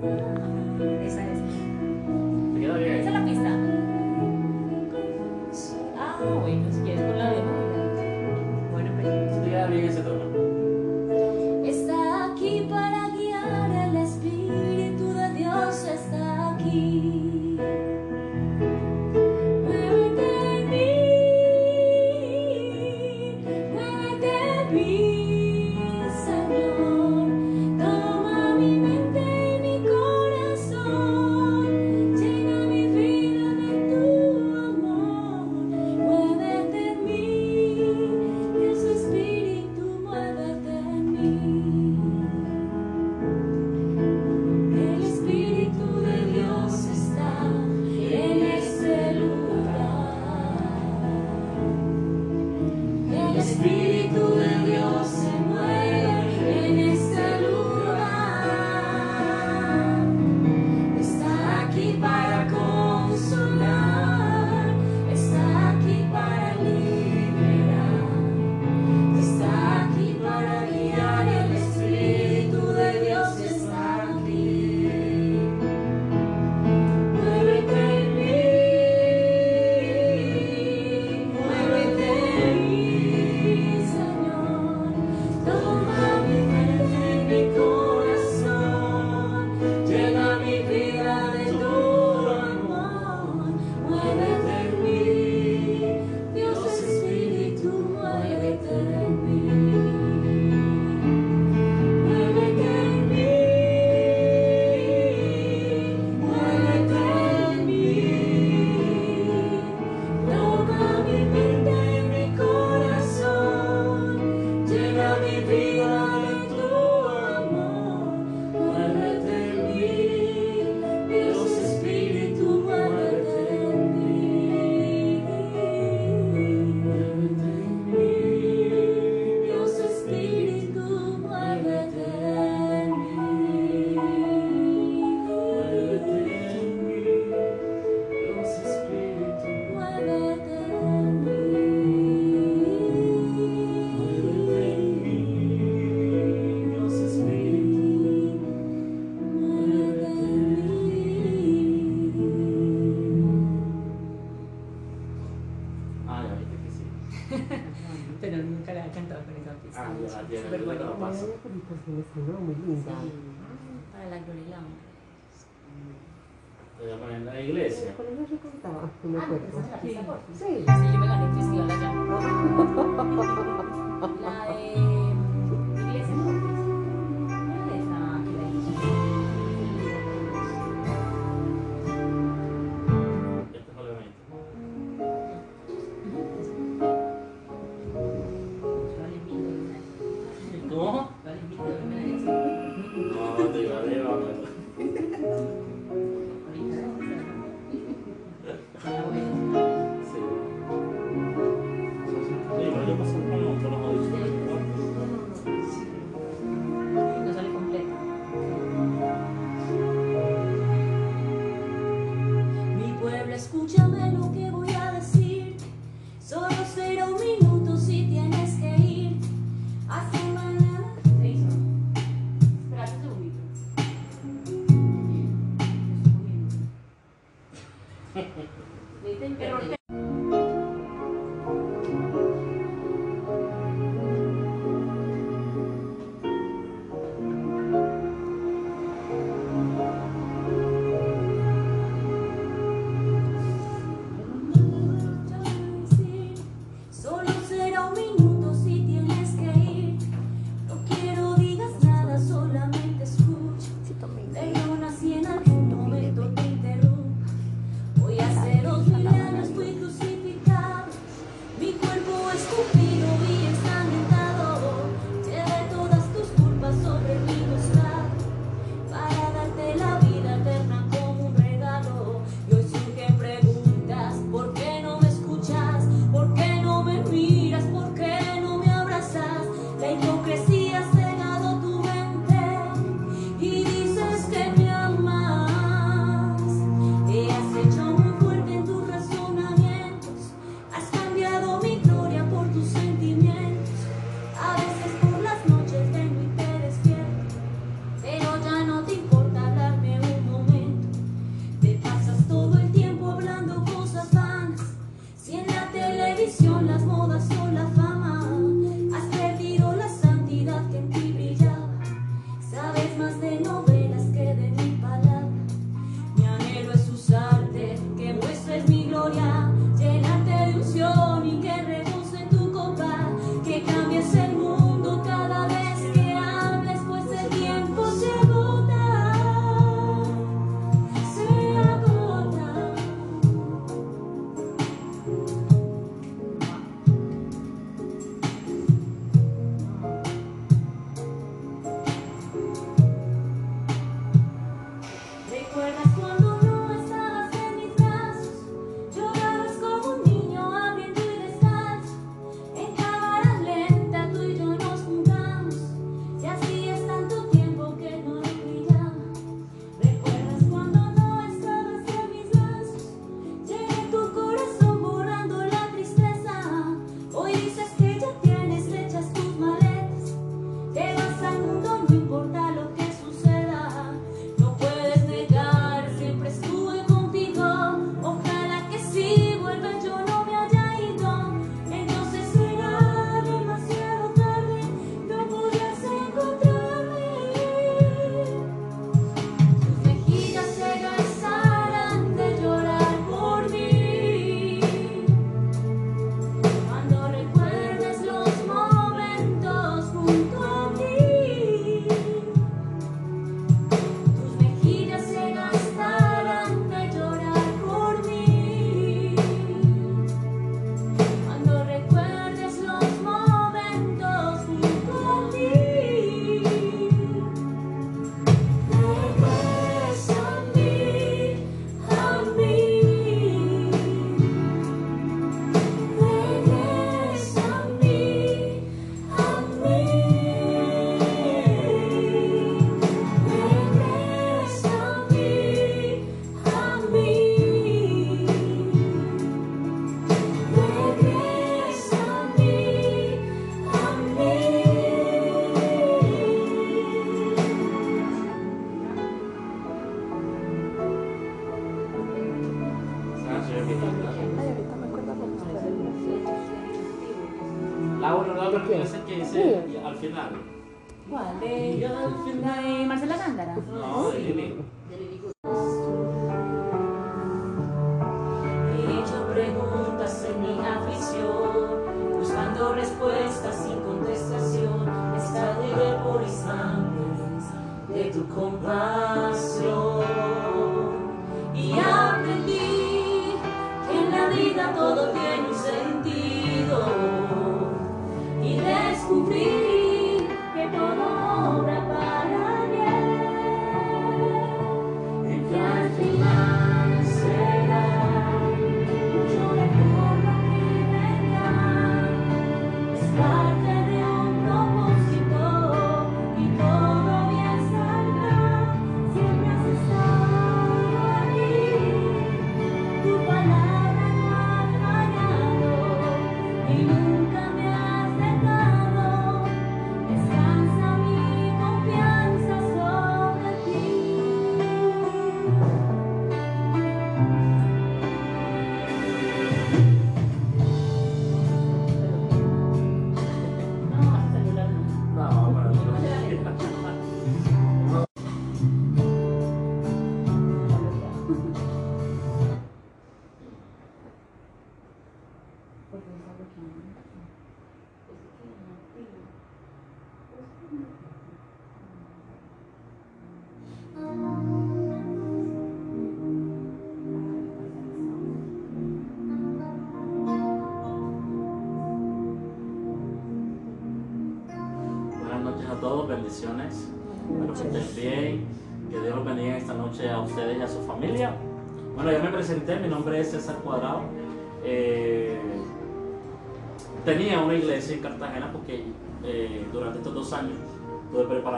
Amen. Te voy a poner la iglesia. Me. Ah, sí. Sí. Sí, yo me gané la llave. La de...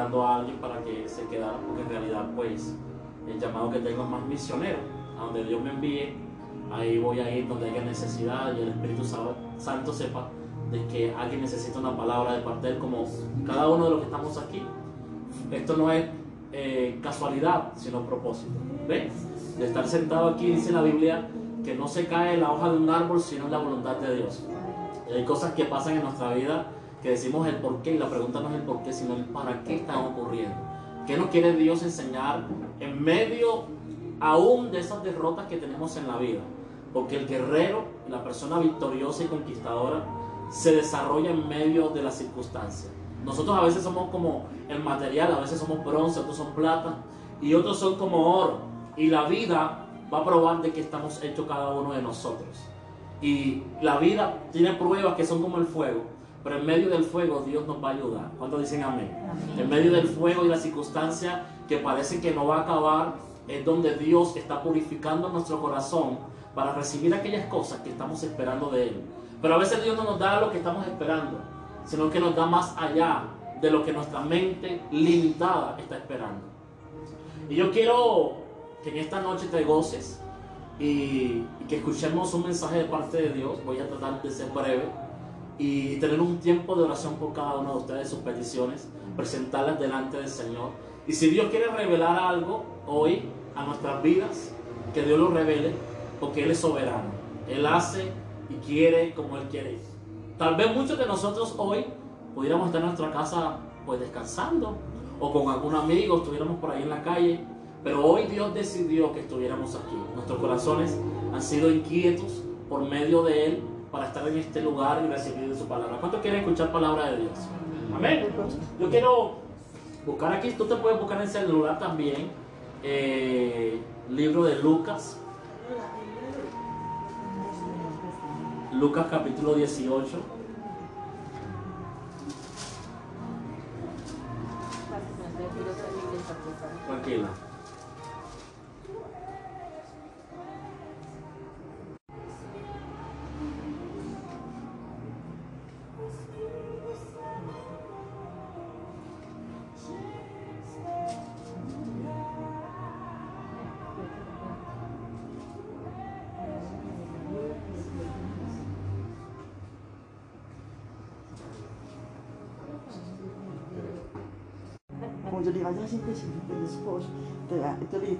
preparando a alguien para que se quedara, porque en realidad, pues, el llamado que tengo es más misionero. A donde Dios me envíe, ahí voy a ir donde haya necesidad y el Espíritu Sa- Santo sepa de que alguien necesita una palabra de parte de él, como cada uno de los que estamos aquí. Esto no es eh, casualidad, sino propósito. ¿Ves? De estar sentado aquí, dice la Biblia, que no se cae la hoja de un árbol, sino la voluntad de Dios. Y hay cosas que pasan en nuestra vida que decimos el por qué, y la pregunta no es el por qué, sino el para qué están ocurriendo. ¿Qué nos quiere Dios enseñar en medio aún de esas derrotas que tenemos en la vida? Porque el guerrero, la persona victoriosa y conquistadora, se desarrolla en medio de las circunstancias. Nosotros a veces somos como el material, a veces somos bronce, otros son plata y otros son como oro. Y la vida va a probar de qué estamos hechos cada uno de nosotros. Y la vida tiene pruebas que son como el fuego, pero en medio del fuego Dios nos va a ayudar. ¿Cuántos dicen amén? En medio del fuego y la circunstancia que parece que no va a acabar, es donde Dios está purificando nuestro corazón para recibir aquellas cosas que estamos esperando de Él. Pero a veces Dios no nos da lo que estamos esperando, sino que nos da más allá de lo que nuestra mente limitada está esperando. Y yo quiero que en esta noche te goces y, y que escuchemos un mensaje de parte de Dios. Voy a tratar de ser breve y tener un tiempo de oración por cada uno de ustedes, sus peticiones, presentarlas delante del Señor. Y si Dios quiere revelar algo hoy a nuestras vidas, que Dios lo revele, porque Él es soberano. Él hace y quiere como Él quiere. Tal vez muchos de nosotros hoy pudiéramos estar en nuestra casa pues descansando o con algún amigo, estuviéramos por ahí en la calle, pero hoy Dios decidió que estuviéramos aquí. Nuestros corazones han sido inquietos por medio de Él para estar en este lugar y recibir su palabra. ¿Cuántos quieren escuchar palabra de Dios? Amén. Yo quiero buscar aquí, tú te puedes buscar en el celular también, eh, libro de Lucas, Lucas capítulo 18.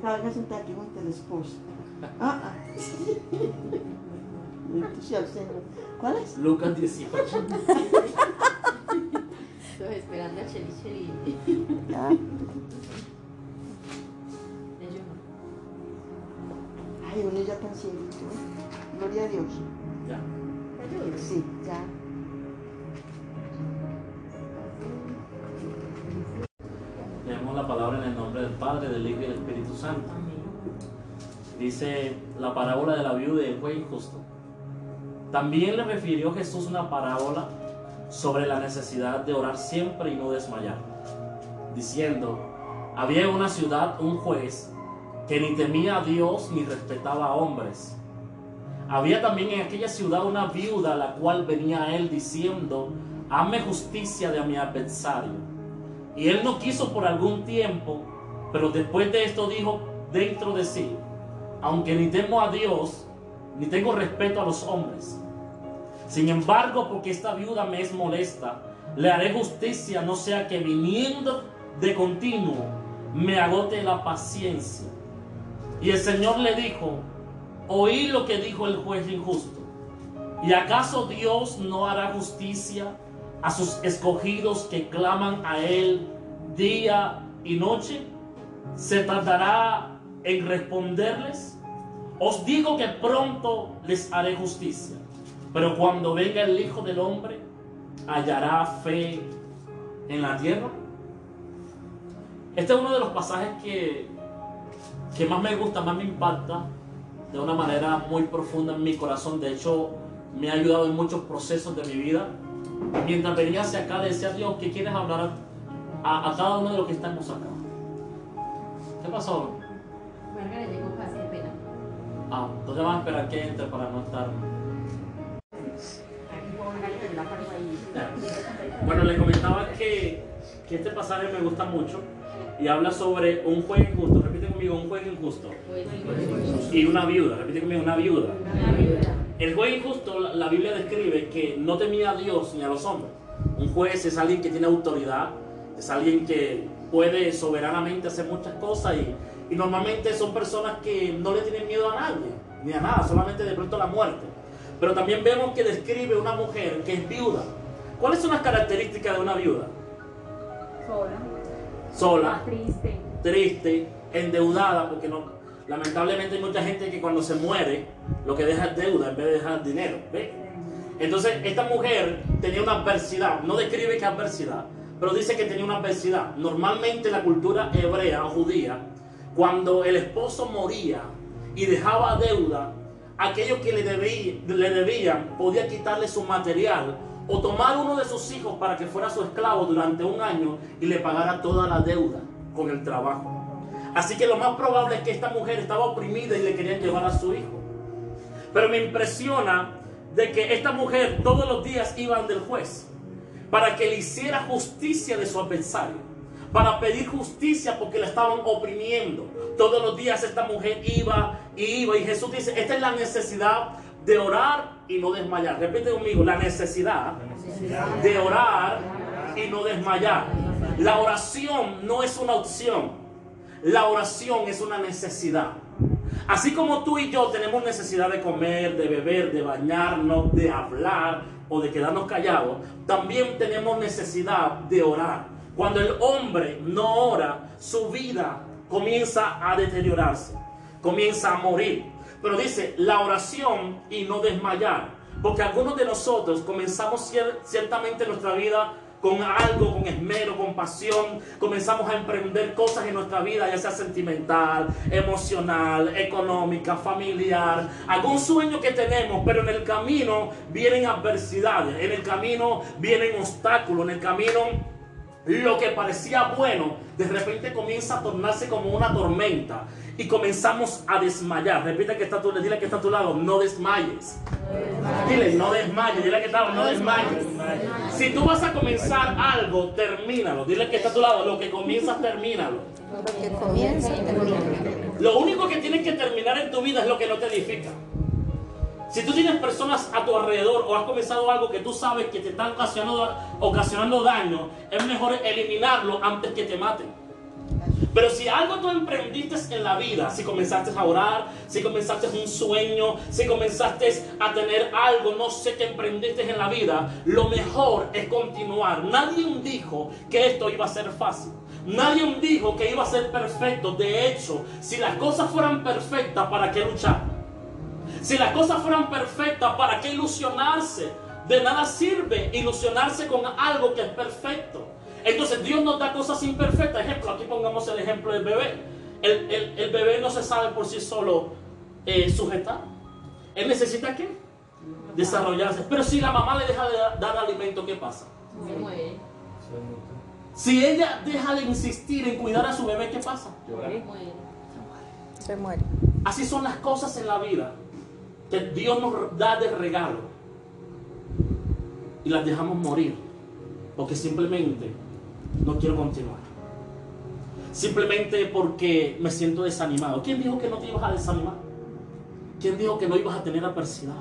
Então ele fala, a gente está aqui com um telesposo. Ah, ah. Muito Senhor. Qual é? Lucas 18. Todos esperando a Cheli Cheli. Ay, uno ya tan cieguito. ¿eh? Gloria a Dios. Ya. Sí, ya. Padre, del Hijo y del Espíritu Santo. Dice la parábola de la viuda y el juez injusto. También le refirió Jesús una parábola sobre la necesidad de orar siempre y no desmayar, diciendo, había en una ciudad un juez que ni temía a Dios ni respetaba a hombres. Había también en aquella ciudad una viuda la cual venía a él diciendo, hazme justicia de mi adversario. Y él no quiso por algún tiempo, pero después de esto dijo dentro de sí, aunque ni temo a Dios, ni tengo respeto a los hombres. Sin embargo, porque esta viuda me es molesta, le haré justicia, no sea que viniendo de continuo me agote la paciencia. Y el Señor le dijo, oí lo que dijo el juez injusto. ¿Y acaso Dios no hará justicia a sus escogidos que claman a Él día y noche? ¿Se tardará en responderles? Os digo que pronto les haré justicia. Pero cuando venga el Hijo del Hombre, hallará fe en la tierra. Este es uno de los pasajes que, que más me gusta, más me impacta de una manera muy profunda en mi corazón. De hecho, me ha ayudado en muchos procesos de mi vida. Mientras venía hacia acá, decía Dios, ¿qué quieres hablar a, a cada uno de los que estamos acá? ¿Qué pasó? Margaret llegó casi de pena. Ah, entonces vamos a esperar que entre para no estar... Bueno, les comentaba que, que este pasaje me gusta mucho y habla sobre un juez injusto. Repite conmigo, un juez injusto. Pues, Y una viuda. Repite conmigo, una viuda. una viuda. El juez injusto, la Biblia describe que no temía a Dios ni a los hombres. Un juez es alguien que tiene autoridad, es alguien que puede soberanamente hacer muchas cosas y, y normalmente son personas que no le tienen miedo a nadie, ni a nada, solamente de pronto a la muerte. Pero también vemos que describe una mujer que es viuda. ¿Cuáles son las características de una viuda? Sola. Sola, Triste. triste, endeudada, porque no, lamentablemente hay mucha gente que cuando se muere lo que deja es deuda en vez de dejar dinero. ¿ve? Entonces, esta mujer tenía una adversidad, no describe qué adversidad, pero dice que tenía una adversidad. Normalmente en la cultura hebrea o judía, cuando el esposo moría y dejaba deuda, aquellos que le, debí- le debían podía quitarle su material o tomar uno de sus hijos para que fuera su esclavo durante un año y le pagara toda la deuda con el trabajo. Así que lo más probable es que esta mujer estaba oprimida y le querían llevar a su hijo. Pero me impresiona de que esta mujer todos los días iba del juez para que le hiciera justicia de su adversario, para pedir justicia porque la estaban oprimiendo. Todos los días esta mujer iba y iba y Jesús dice, esta es la necesidad de orar y no desmayar. Repite conmigo, la necesidad de orar y no desmayar. La oración no es una opción, la oración es una necesidad. Así como tú y yo tenemos necesidad de comer, de beber, de bañarnos, de hablar o de quedarnos callados, también tenemos necesidad de orar. Cuando el hombre no ora, su vida comienza a deteriorarse, comienza a morir. Pero dice la oración y no desmayar. Porque algunos de nosotros comenzamos cier- ciertamente nuestra vida con algo, con esmero, con pasión, comenzamos a emprender cosas en nuestra vida, ya sea sentimental, emocional, económica, familiar, algún sueño que tenemos, pero en el camino vienen adversidades, en el camino vienen obstáculos, en el camino lo que parecía bueno, de repente comienza a tornarse como una tormenta y comenzamos a desmayar. Repite que está a tu, dile que está a tu lado, no desmayes. Dile, no desmayes, dile que está, no desmayes. Si tú vas a comenzar algo, termínalo. Dile que está a tu lado, lo que comienzas, termínalo. Lo único que tienes que terminar en tu vida es lo que no te edifica. Si tú tienes personas a tu alrededor o has comenzado algo que tú sabes que te está ocasionando, ocasionando daño, es mejor eliminarlo antes que te maten. Pero si algo tú emprendiste en la vida, si comenzaste a orar, si comenzaste un sueño, si comenzaste a tener algo, no sé qué emprendiste en la vida, lo mejor es continuar. Nadie dijo que esto iba a ser fácil. Nadie dijo que iba a ser perfecto. De hecho, si las cosas fueran perfectas, ¿para qué luchar? Si las cosas fueran perfectas, ¿para qué ilusionarse? De nada sirve ilusionarse con algo que es perfecto. Entonces Dios nos da cosas imperfectas. Ejemplo, aquí pongamos el ejemplo del bebé. El, el- el bebé no se sabe por sí solo eh, sujetar. Él necesita qué? Desarrollarse. Pero si la mamá le deja de da- dar alimento, ¿qué pasa? Se muere. Si ella deja de insistir en cuidar a su bebé, ¿qué pasa? Se muere. Se muere. Así son las cosas en la vida que Dios nos da de regalo y las dejamos morir porque simplemente no quiero continuar. Simplemente porque me siento desanimado. ¿Quién dijo que no te ibas a desanimar? ¿Quién dijo que no ibas a tener adversidad?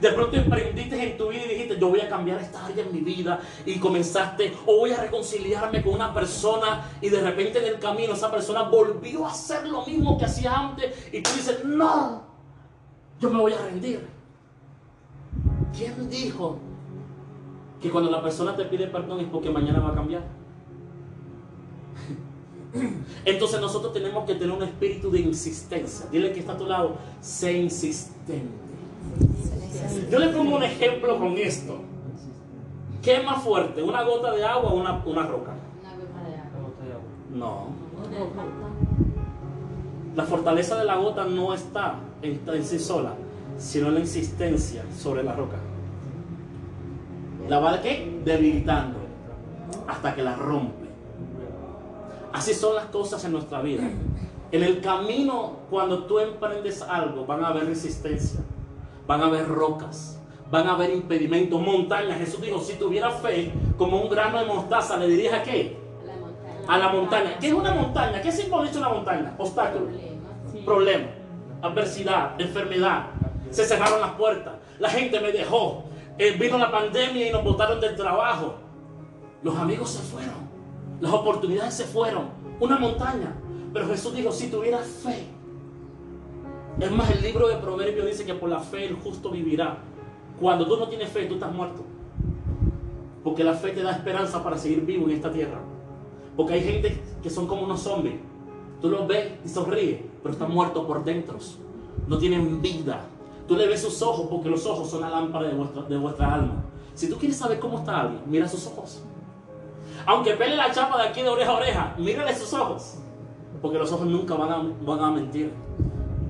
De pronto emprendiste en tu vida y dijiste, yo voy a cambiar esta área en mi vida y comenzaste, o voy a reconciliarme con una persona y de repente en el camino esa persona volvió a hacer lo mismo que hacía antes y tú dices, no, yo me voy a rendir. ¿Quién dijo que cuando la persona te pide perdón es porque mañana va a cambiar? Entonces nosotros tenemos que tener un espíritu de insistencia. Dile que está a tu lado, sé insistente. Yo le pongo un ejemplo con esto. ¿Qué es más fuerte, una gota de agua o una, una roca? Una gota de agua. No. Gota de agua. La fortaleza de la gota no está en, en sí sola, sino en la insistencia sobre la roca. La va ¿qué? debilitando hasta que la rompe. Así son las cosas en nuestra vida. En el camino, cuando tú emprendes algo, van a haber resistencia, van a haber rocas, van a haber impedimentos, montañas. Jesús dijo, si tuviera fe como un grano de mostaza, le dirías a qué? A la montaña. A la montaña. ¿Qué es una montaña? ¿Qué simboliza una montaña? Obstáculo Problema. problema, adversidad, enfermedad. Se cerraron las puertas. La gente me dejó. Eh, vino la pandemia y nos botaron del trabajo. Los amigos se fueron. Las oportunidades se fueron. Una montaña. Pero Jesús dijo, si tuvieras fe. Es más, el libro de Proverbios dice que por la fe el justo vivirá. Cuando tú no tienes fe, tú estás muerto. Porque la fe te da esperanza para seguir vivo en esta tierra. Porque hay gente que son como unos zombies. Tú los ves y sonríe, pero están muertos por dentro. No tienen vida. Tú le ves sus ojos porque los ojos son la lámpara de vuestra, de vuestra alma. Si tú quieres saber cómo está alguien, mira sus ojos. Aunque pele la chapa de aquí de oreja a oreja, mírale sus ojos. Porque los ojos nunca van a, van a mentir.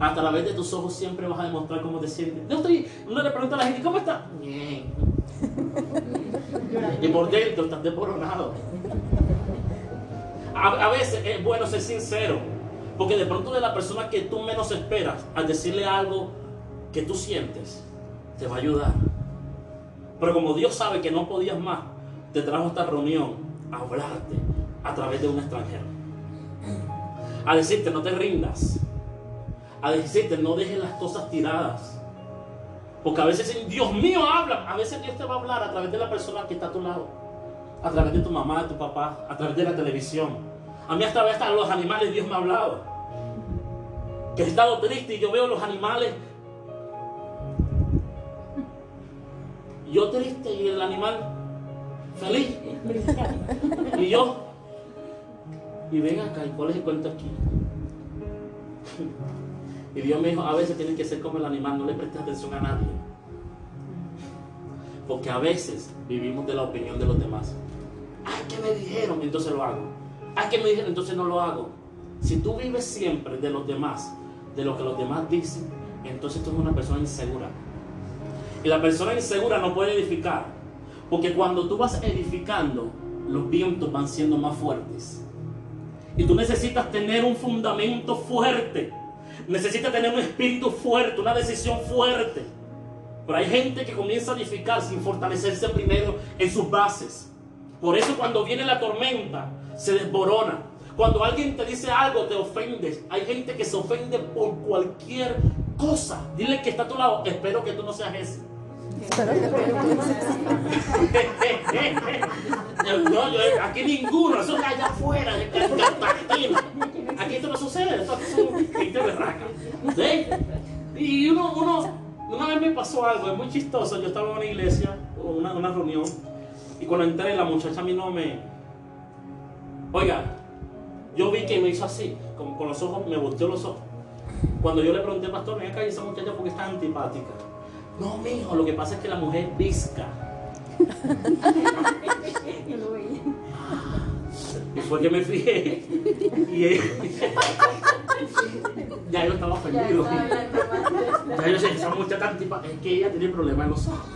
A través de tus ojos siempre vas a demostrar cómo te sientes. Yo estoy, uno le pregunta a la gente, ¿cómo está? Bien. Y por dentro estás desboronado. A, a veces es bueno ser sincero, porque de pronto de la persona que tú menos esperas, al decirle algo que tú sientes, te va a ayudar. Pero como Dios sabe que no podías más, te trajo esta reunión hablarte a través de un extranjero. A decirte no te rindas. A decirte no dejes las cosas tiradas. Porque a veces Dios mío habla. A veces Dios te va a hablar a través de la persona que está a tu lado. A través de tu mamá, de tu papá, a través de la televisión. A mí hasta hasta los animales Dios me ha hablado. Que he estado triste y yo veo los animales. Yo triste y el animal feliz. Y yo. Y ven acá, ¿y cuál es el cuento aquí? Y Dios me dijo, a veces tienes que ser como el animal, no le prestes atención a nadie. Porque a veces vivimos de la opinión de los demás. Ay, que me dijeron, entonces lo hago. Ay, que me dijeron, entonces no lo hago. Si tú vives siempre de los demás, de lo que los demás dicen, entonces tú eres una persona insegura. Y la persona insegura no puede edificar. Porque cuando tú vas edificando, los vientos van siendo más fuertes. Y tú necesitas tener un fundamento fuerte. Necesitas tener un espíritu fuerte, una decisión fuerte. Pero hay gente que comienza a edificar sin fortalecerse primero en sus bases. Por eso cuando viene la tormenta, se desborona. Cuando alguien te dice algo, te ofendes. Hay gente que se ofende por cualquier cosa. Dile que está a tu lado. Espero que tú no seas ese. No, aquí ninguno. Eso es allá afuera, de. Aquí esto no sucede, esto es gente berraca. ¿Sí? Y uno, uno, una vez me pasó algo, es muy chistoso. Yo estaba en una iglesia, una, una reunión, y cuando entré, la muchacha a mí no me. Oiga, yo vi que me hizo así, con los ojos, me volteó los ojos. Cuando yo le pregunté, pastor, ven acá, ¿y esa muchacha porque está antipática? No, mijo, lo que pasa es que la mujer visca. Y fue que me fijé. Y él- ya yo estaba información. Ya yo decía, esa muchacha tipa- es que ella tiene problemas en los ojos.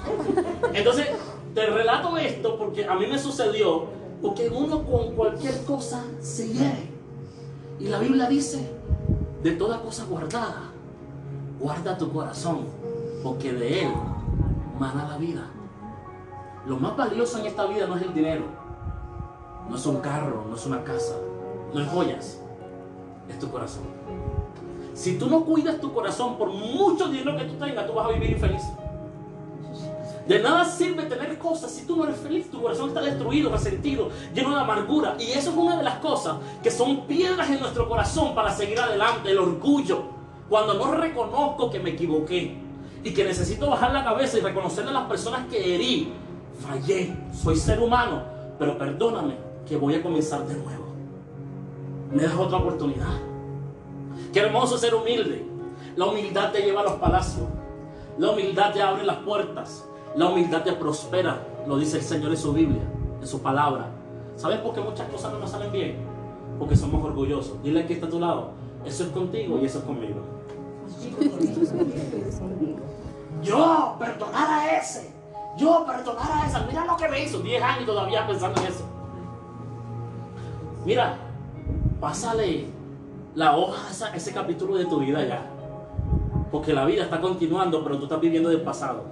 Entonces, te relato esto porque a mí me sucedió, porque uno con cualquier cosa se hiere. Y la Biblia dice, de toda cosa guardada, guarda tu corazón, porque de él mana la vida. Lo más valioso en esta vida no es el dinero, no es un carro, no es una casa, no es joyas, es tu corazón. Si tú no cuidas tu corazón, por mucho dinero que tú tengas, tú vas a vivir infeliz. De nada sirve tener cosas si tú no eres feliz. Tu corazón está destruido, resentido, lleno de amargura. Y eso es una de las cosas que son piedras en nuestro corazón para seguir adelante. El orgullo. Cuando no reconozco que me equivoqué y que necesito bajar la cabeza y reconocerle a las personas que herí, fallé, soy ser humano, pero perdóname que voy a comenzar de nuevo. Me das otra oportunidad. Qué hermoso ser humilde. La humildad te lleva a los palacios. La humildad te abre las puertas. La humildad te prospera. Lo dice el Señor en su Biblia, en su palabra. ¿Sabes por qué muchas cosas no nos salen bien? Porque somos orgullosos. Dile que está a tu lado. Eso es contigo y eso es conmigo. Yo perdonar a ese. Yo perdonar a esa. Mira lo que me hizo. 10 años todavía pensando en eso. Mira, pásale la hoja a ese capítulo de tu vida ya. Porque la vida está continuando, pero tú estás viviendo del pasado.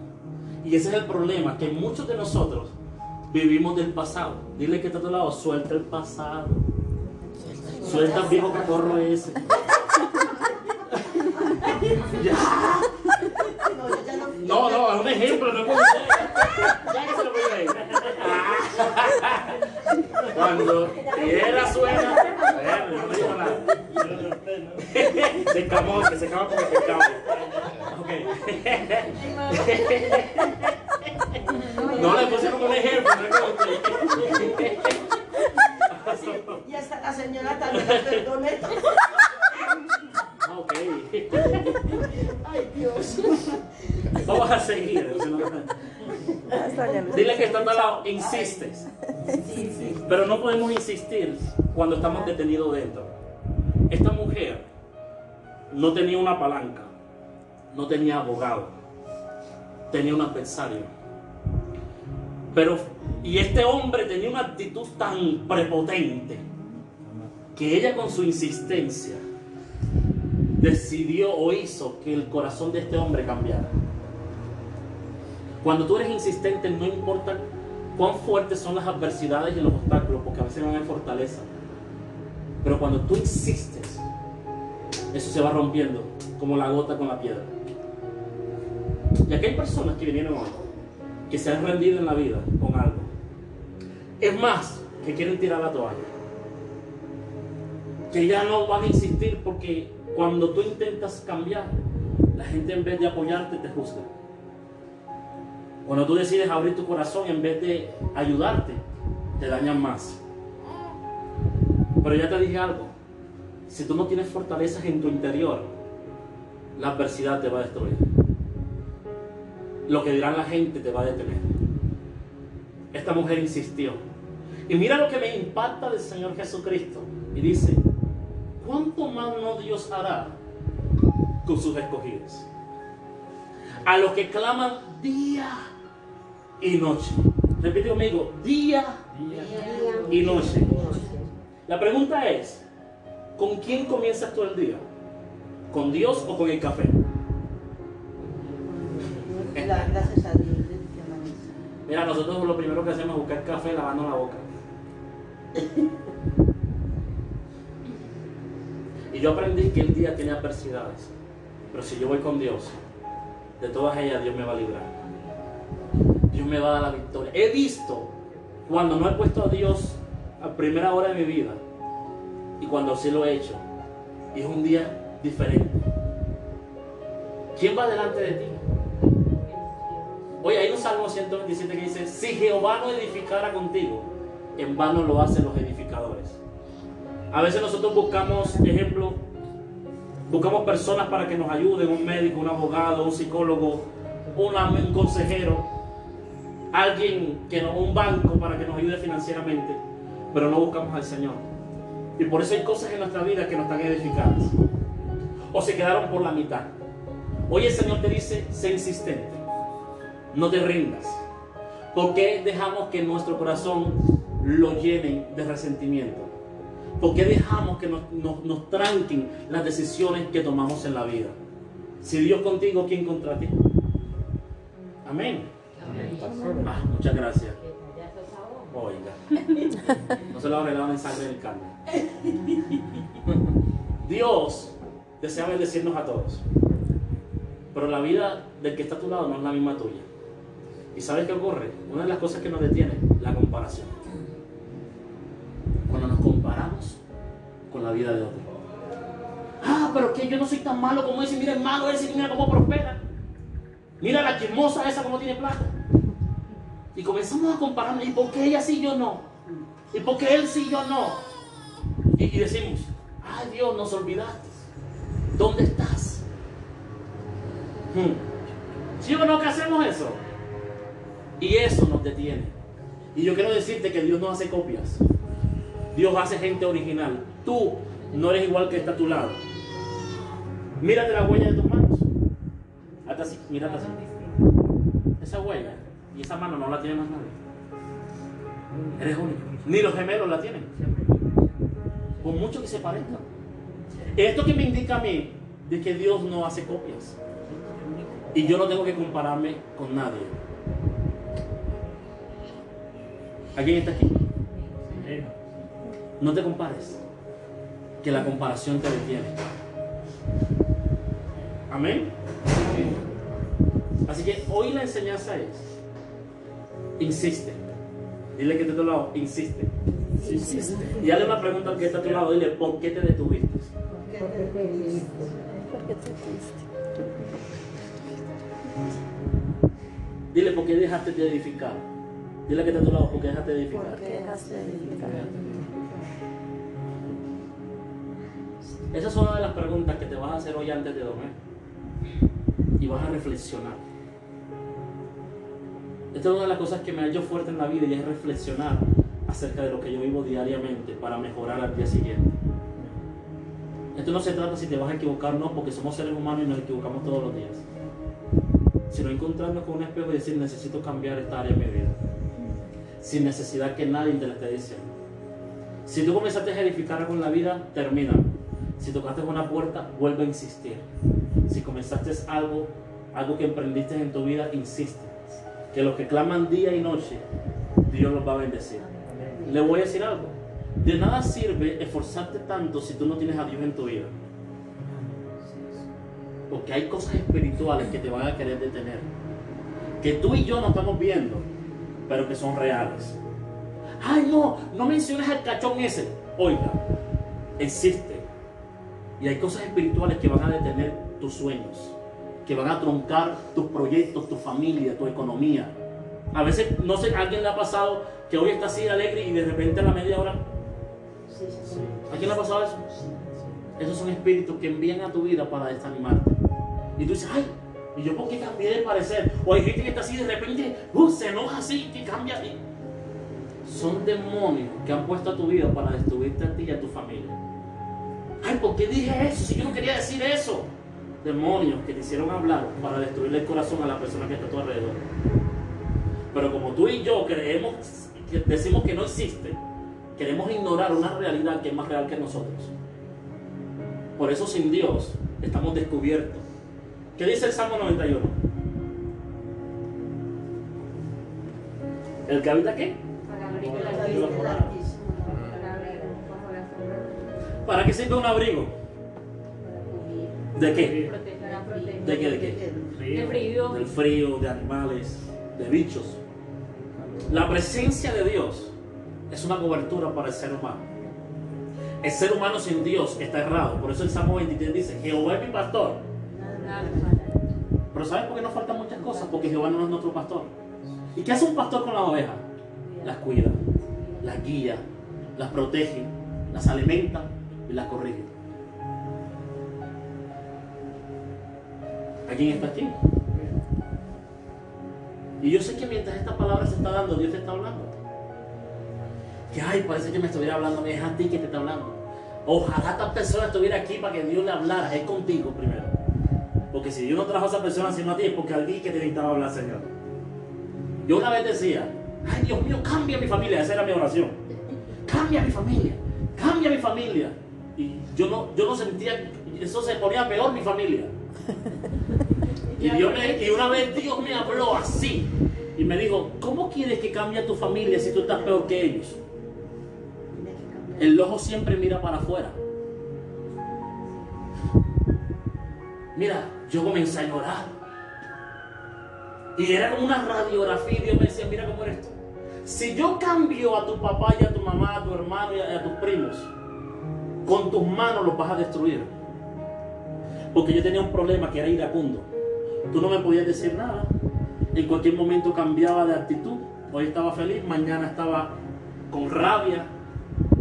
Y ese es el problema, que muchos de nosotros vivimos del pasado. Dile que está a tu lado, suelta el pasado. Suelta el viejo cacorro ese. No, no. Es un ejemplo, no puede ser. Ya que se lo voy a ir. Cuando quiera suena. No me dijo nada. Se escamó, que se escama porque se escama. Ok. No le pusieron un ejemplo, no es como que- Y hasta la señora también la perdoné. Ah, Ok. Ay, Dios. Vamos a seguir. si no- Hasta ya no- Dile que está a tu lado, insistes. Pero no podemos insistir cuando estamos detenidos dentro. Esta mujer no tenía una palanca, no tenía abogado, tenía un adversario. Pero, y este hombre tenía una actitud tan prepotente que ella con su insistencia decidió o hizo que el corazón de este hombre cambiara. Cuando tú eres insistente, no importa cuán fuertes son las adversidades y los obstáculos, porque a veces van en fortaleza. Pero cuando tú insistes, eso se va rompiendo como la gota con la piedra. Y aquí hay personas que vinieron hoy, que se han rendido en la vida con algo. Es más, que quieren tirar la toalla. Que ya no van a insistir porque cuando tú intentas cambiar, la gente en vez de apoyarte te juzga. Cuando tú decides abrir tu corazón en vez de ayudarte, te dañan más. Pero ya te dije algo. Si tú no tienes fortalezas en tu interior, la adversidad te va a destruir. Lo que dirán la gente te va a detener. Esta mujer insistió. Y mira lo que me impacta del Señor Jesucristo. Y dice, ¿cuánto más no Dios hará con sus escogidos? A los que claman día y noche. Repite conmigo, día y noche. La pregunta es, ¿con quién comienzas tú el día? ¿Con Dios o con el café? Gracias a Dios. Mira, nosotros lo primero que hacemos es buscar café lavando la boca. Y yo aprendí que el día tiene adversidades. Pero si yo voy con Dios, de todas ellas Dios me va a librar. Dios me va a dar la victoria. He visto cuando no he puesto a Dios a primera hora de mi vida y cuando sí lo he hecho, y es un día diferente. ¿Quién va delante de ti? Oye, hay un Salmo 127 que dice, si Jehová no edificara contigo, en vano lo hacen los edificadores. A veces nosotros buscamos, ejemplo, buscamos personas para que nos ayuden, un médico, un abogado, un psicólogo, un consejero, alguien que no, un banco para que nos ayude financieramente, pero no buscamos al Señor. Y por eso hay cosas en nuestra vida que no están edificadas. O se quedaron por la mitad. Hoy el Señor te dice, sé insistente. No te rindas. ¿Por qué dejamos que nuestro corazón lo llenen de resentimiento? ¿Por qué dejamos que nos, nos- nos tranquen las decisiones que tomamos en la vida? Si Dios contigo, ¿quién contra ti? Amén. Ah, muchas gracias. Oiga. No se lo arreglaban en sangre del carne. Dios desea bendecirnos a todos. Pero la vida del que está a tu lado no es la misma tuya. ¿Y sabes qué ocurre? Una de las cosas que nos detiene, la comparación. Cuando nos comparamos con la vida de otro. Ah, pero que yo no soy tan malo como ese. Mira, hermano, ese, mira cómo prospera. Mira la chismosa esa, cómo tiene plata. Y comenzamos a compararnos. ¿Y por qué ella sí yo no? ¿Y por qué él sí yo no? Y, y decimos, ay Dios, nos olvidaste. ¿Dónde estás? Hmm. ¿Sí o no que hacemos eso? Y eso nos detiene. Y yo quiero decirte que Dios no hace copias. Dios hace gente original. Tú no eres igual que está a tu lado. Mírate la huella de tus manos. Hasta así, mírate así. Esa huella esa mano no la tiene más nadie. Eres único. Ni los gemelos la tienen. Por mucho que se parezcan. Esto que me indica a mí de que Dios no hace copias. Y yo no tengo que compararme con nadie. ¿Alguien está aquí? No te compares. Que la comparación te detiene. Amén. Así que hoy la enseñanza es, insiste. Dile que está a tu lado, insiste. Y hazle una pregunta al que está a tu lado, dile, ¿por qué te detuviste? ¿Por qué te fuiste? Dile, ¿por qué dejaste de edificar? Dile que está a tu lado, ¿por qué dejaste de edificar? ¿Por qué dejaste de edificar? Esa es una de las preguntas que te vas a hacer hoy antes de dormir. Y vas a reflexionar. Esta es una de las cosas que me ha hecho fuerte en la vida y es reflexionar acerca de lo que yo vivo diariamente para mejorar al día siguiente. Esto no se trata si te vas a equivocar o no, porque somos seres humanos y nos equivocamos todos los días. Sino encontrarnos con un espejo y decir, necesito cambiar esta área de mi vida. Sin necesidad que nadie te lo esté diciendo. Si tú comenzaste a edificar con la vida, termina. Si tocaste una puerta, vuelve a insistir. Si comenzaste algo, algo que emprendiste en tu vida, insiste. Que los que claman día y noche, Dios los va a bendecir. Le voy a decir algo. De nada sirve esforzarte tanto si tú no tienes a Dios en tu vida. Porque hay cosas espirituales que te van a querer detener. Que tú y yo no estamos viendo, pero que son reales. Ay, no, no menciones al cachón ese. Oiga, existe. Y hay cosas espirituales que van a detener tus sueños, que van a truncar tus proyectos, tu familia, tu economía. A veces, no sé, a alguien le ha pasado que hoy está así alegre y de repente a la media hora. ¿A quién le ha pasado eso? Esos son espíritus que envían a tu vida para desanimarte. Y tú dices, ay, ¿y yo por qué cambié de parecer? O hay gente que está así de repente, uh, se enoja así, que cambia así. Son demonios que han puesto a tu vida para destruirte a ti y a tu familia. Ay, ¿por qué dije eso? Si yo no quería decir eso. Demonios que te hicieron hablar para destruirle el corazón a la persona que está a tu alrededor. Pero como tú y yo creemos, que decimos que no existe, queremos ignorar una realidad que es más real que nosotros. Por eso sin Dios estamos descubiertos. ¿Qué dice el Salmo 91? ¿El que habita qué? ¿Para qué sirve un abrigo? ¿De qué? ¿De qué? ¿De qué? De frío. Del frío, de animales, de bichos. La presencia de Dios es una cobertura para el ser humano. El ser humano sin Dios está errado. Por eso el Salmo 23 dice, Jehová es mi pastor. Pero ¿sabes por qué nos faltan muchas cosas? Porque Jehová no es nuestro pastor. ¿Y qué hace un pastor con las ovejas? Las cuida, las guía, las protege, las alimenta y las corrige. ¿Alguien está aquí? Y yo sé que mientras esta palabra se está dando, Dios te está hablando. Que ay, parece que me estuviera hablando, es a ti que te está hablando. Ojalá esta persona estuviera aquí para que Dios le hablara, es contigo primero. Porque si Dios no trajo a esa persona sino a ti, es porque alguien que te necesitaba hablar, Señor. Yo una vez decía, ay Dios mío, cambia mi familia, esa era mi oración. Cambia mi familia, cambia mi familia. Y yo no, yo no sentía, eso se ponía peor mi familia. Y, Dios me- y una vez Dios me habló así y me dijo, ¿cómo quieres que cambie tu familia si tú estás peor que ellos? El ojo siempre mira para afuera. Mira, yo comencé a llorar. Y era como una radiografía y Dios me decía, mira cómo eres tú. Si yo cambio a tu papá y a tu mamá, a tu hermano y a, a tus primos, con tus manos los vas a destruir. Porque yo tenía un problema que era iracundo. Tú no me podías decir nada. En cualquier momento cambiaba de actitud. Hoy estaba feliz, mañana estaba con rabia,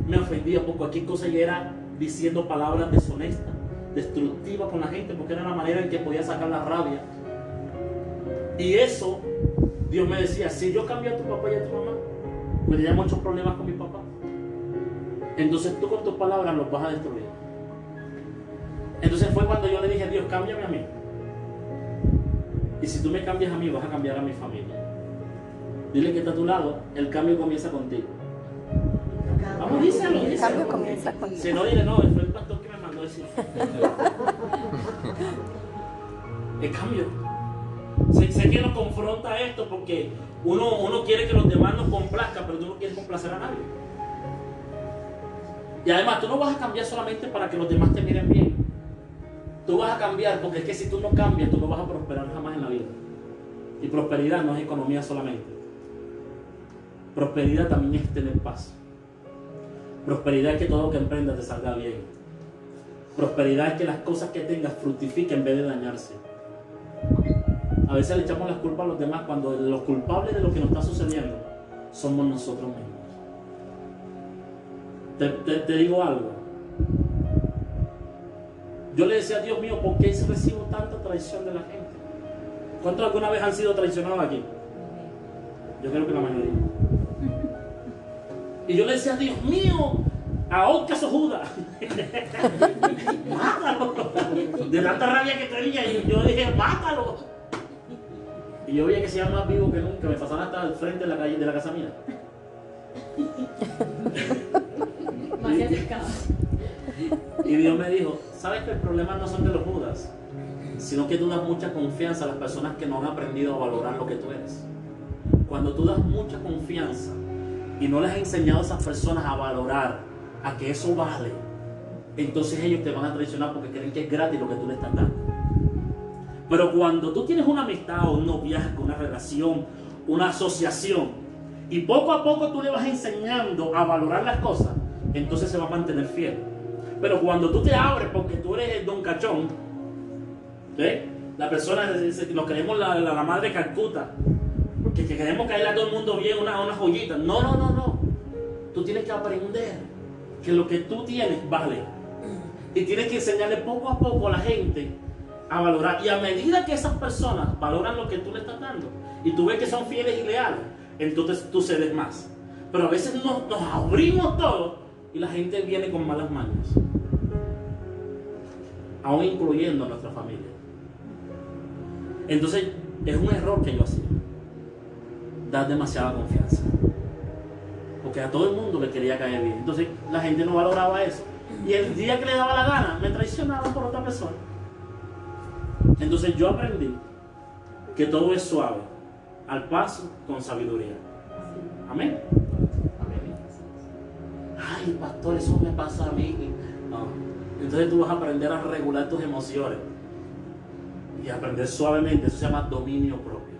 me ofendía por cualquier cosa y era diciendo palabras deshonestas, destructivas con la gente, porque era la manera en que podía sacar la rabia. Y eso, Dios me decía, si yo cambio a tu papá y a tu mamá, pues tenía muchos problemas con mi papá. Entonces tú con tus palabras los vas a destruir. Entonces fue cuando yo le dije, Dios, cámbiame a mí. Y si tú me cambias a mí, vas a cambiar a mi familia. Dile que está a tu lado, el cambio comienza contigo. Vamos, díselo, El cambio comienza con Si no, dile, no, fue el pastor que me mandó decir. El cambio. Sé, sé que nos confronta esto porque uno, uno quiere que los demás nos complazcan, pero tú no quieres complacer a nadie. Y además, tú no vas a cambiar solamente para que los demás te miren bien. Tú vas a cambiar porque es que si tú no cambias, tú no vas a prosperar jamás en la vida. Y prosperidad no es economía solamente. Prosperidad también es tener paz. Prosperidad es que todo lo que emprendas te salga bien. Prosperidad es que las cosas que tengas fructifiquen en vez de dañarse. A veces le echamos las culpas a los demás cuando los culpables de lo que nos está sucediendo somos nosotros mismos. Te, te- te digo algo. Yo le decía a Dios mío, ¿por qué recibo tanta traición de la gente? ¿Cuántos alguna vez han sido traicionados aquí? Yo creo que la mayoría. Y yo le decía, Dios mío, ahorca a esos Judas. mátalo. De tanta rabia que tenía, y yo dije, mátalo. Y yo veía que se llama más vivo que nunca. Me pasaban hasta al frente de la calle de la casa mía. Acercaba. Y Dios me dijo, ¿sabes que el problema no son de los Judas? Sino que tú das mucha confianza a las personas que no han aprendido a valorar lo que tú eres. Cuando tú das mucha confianza y no les has enseñado a esas personas a valorar, a que eso vale, entonces ellos te van a traicionar porque creen que es gratis lo que tú le estás dando. Pero cuando tú tienes una amistad o un noviazgo, una relación, una asociación, y poco a poco tú le vas enseñando a valorar las cosas, entonces se va a mantener fiel. Pero cuando tú te abres porque tú eres el don cachón, ¿sí? la persona, nos creemos la, la, madre Calcuta, que, que queremos caerle a todo el mundo bien una, una joyita. No, no, no, no. Tú tienes que aprender que lo que tú tienes vale. Y tienes que enseñarle poco a poco a la gente a valorar. Y a medida que esas personas valoran lo que tú le estás dando y tú ves que son fieles y leales, entonces tú cedes más. Pero a veces nos, nos abrimos todos y la gente viene con malas manos. Aún incluyendo a nuestra familia. Entonces es un error que yo hacía. Dar demasiada confianza. Porque a todo el mundo le quería caer bien. Entonces la gente no valoraba eso. Y el día que le daba la gana, me traicionaban por otra persona. Entonces yo aprendí que todo es suave, al paso, con sabiduría. Amén. Amén. Ay, pastor, eso me pasa a mí. No. Entonces tú vas a aprender a regular tus emociones y aprender suavemente. Eso se llama dominio propio.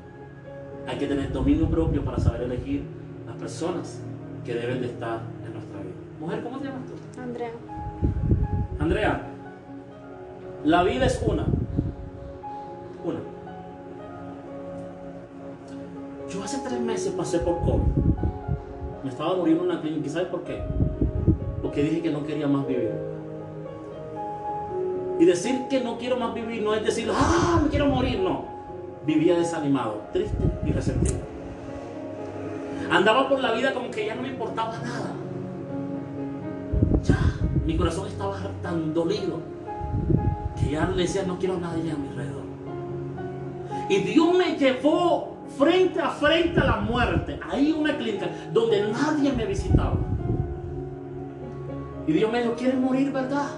Hay que tener dominio propio para saber elegir las personas que deben de estar en nuestra vida. Mujer, ¿cómo te llamas tú? Andrea. Andrea, la vida es una. Una. Yo hace tres meses pasé por COVID. Me estaba muriendo en una clínica. ¿Y sabes por qué? Porque dije que no quería más vivir. Y decir que no quiero más vivir no es decir, ah, me quiero morir, no. Vivía desanimado, triste y resentido. Andaba por la vida como que ya no me importaba nada. Ya, mi corazón estaba tan dolido que ya le decía, no quiero a nadie a mi alrededor. Y Dios me llevó frente a frente a la muerte, ahí una clínica donde nadie me visitaba. Y Dios me dijo, ¿quieres morir, verdad?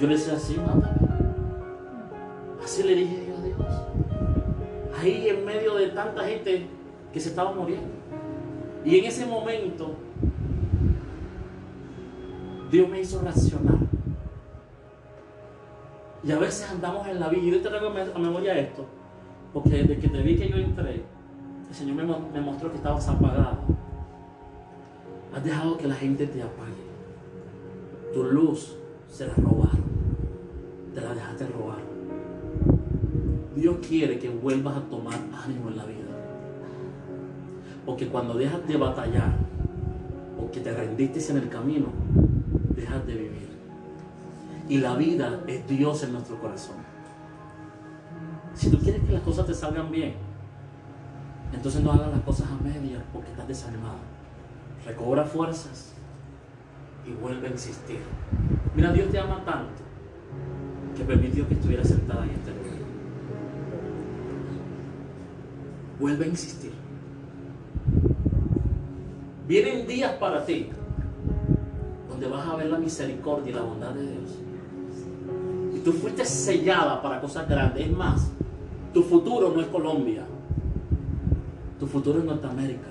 Yo le decía, sí, mátame. Así le dije yo a Dios. Ahí en medio de tanta gente que se estaba muriendo. Y en ese momento, Dios me hizo reaccionar. Y a veces andamos en la vida, y yo te traigo a memoria esto, porque desde que te vi que yo entré, el Señor me, mo- me mostró que estabas apagado. Has dejado que la gente te apague. Tu luz se la. Te la dejaste robar. Dios quiere que vuelvas a tomar ánimo en la vida. Porque cuando dejas de batallar, o que te rendiste en el camino, dejas de vivir. Y la vida es Dios en nuestro corazón. Si tú quieres que las cosas te salgan bien, entonces no hagas las cosas a medias porque estás desanimado. Recobra fuerzas y vuelve a insistir. Mira, Dios te ama tanto que permitió que estuvieras sentada en este lugar. Vuelve a insistir. Vienen días para ti donde vas a ver la misericordia y la bondad de Dios. Y tú fuiste sellada para cosas grandes. Es más, tu futuro no es Colombia. Tu futuro es Norteamérica.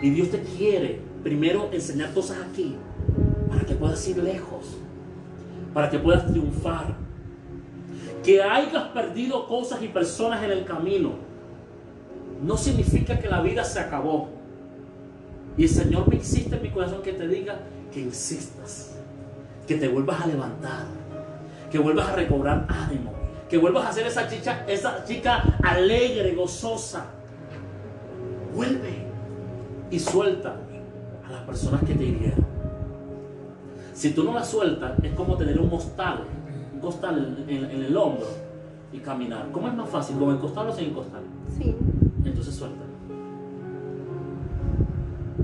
Y Dios te quiere primero enseñar cosas aquí para que puedas ir lejos, para que puedas triunfar. Que hayas perdido cosas y personas en el camino no significa que la vida se acabó. Y el Señor me insiste en mi corazón que te diga que insistas, que te vuelvas a levantar, que vuelvas a recobrar ánimo, que vuelvas a ser esa chica, esa chica alegre, gozosa. Vuelve y suelta a las personas que te hirieron. Si tú no las sueltas, es como tener un costal, un costal en, en- en el hombro y caminar. ¿Cómo es más fácil, con el costal o sin el costal? Sí. Entonces suéltala.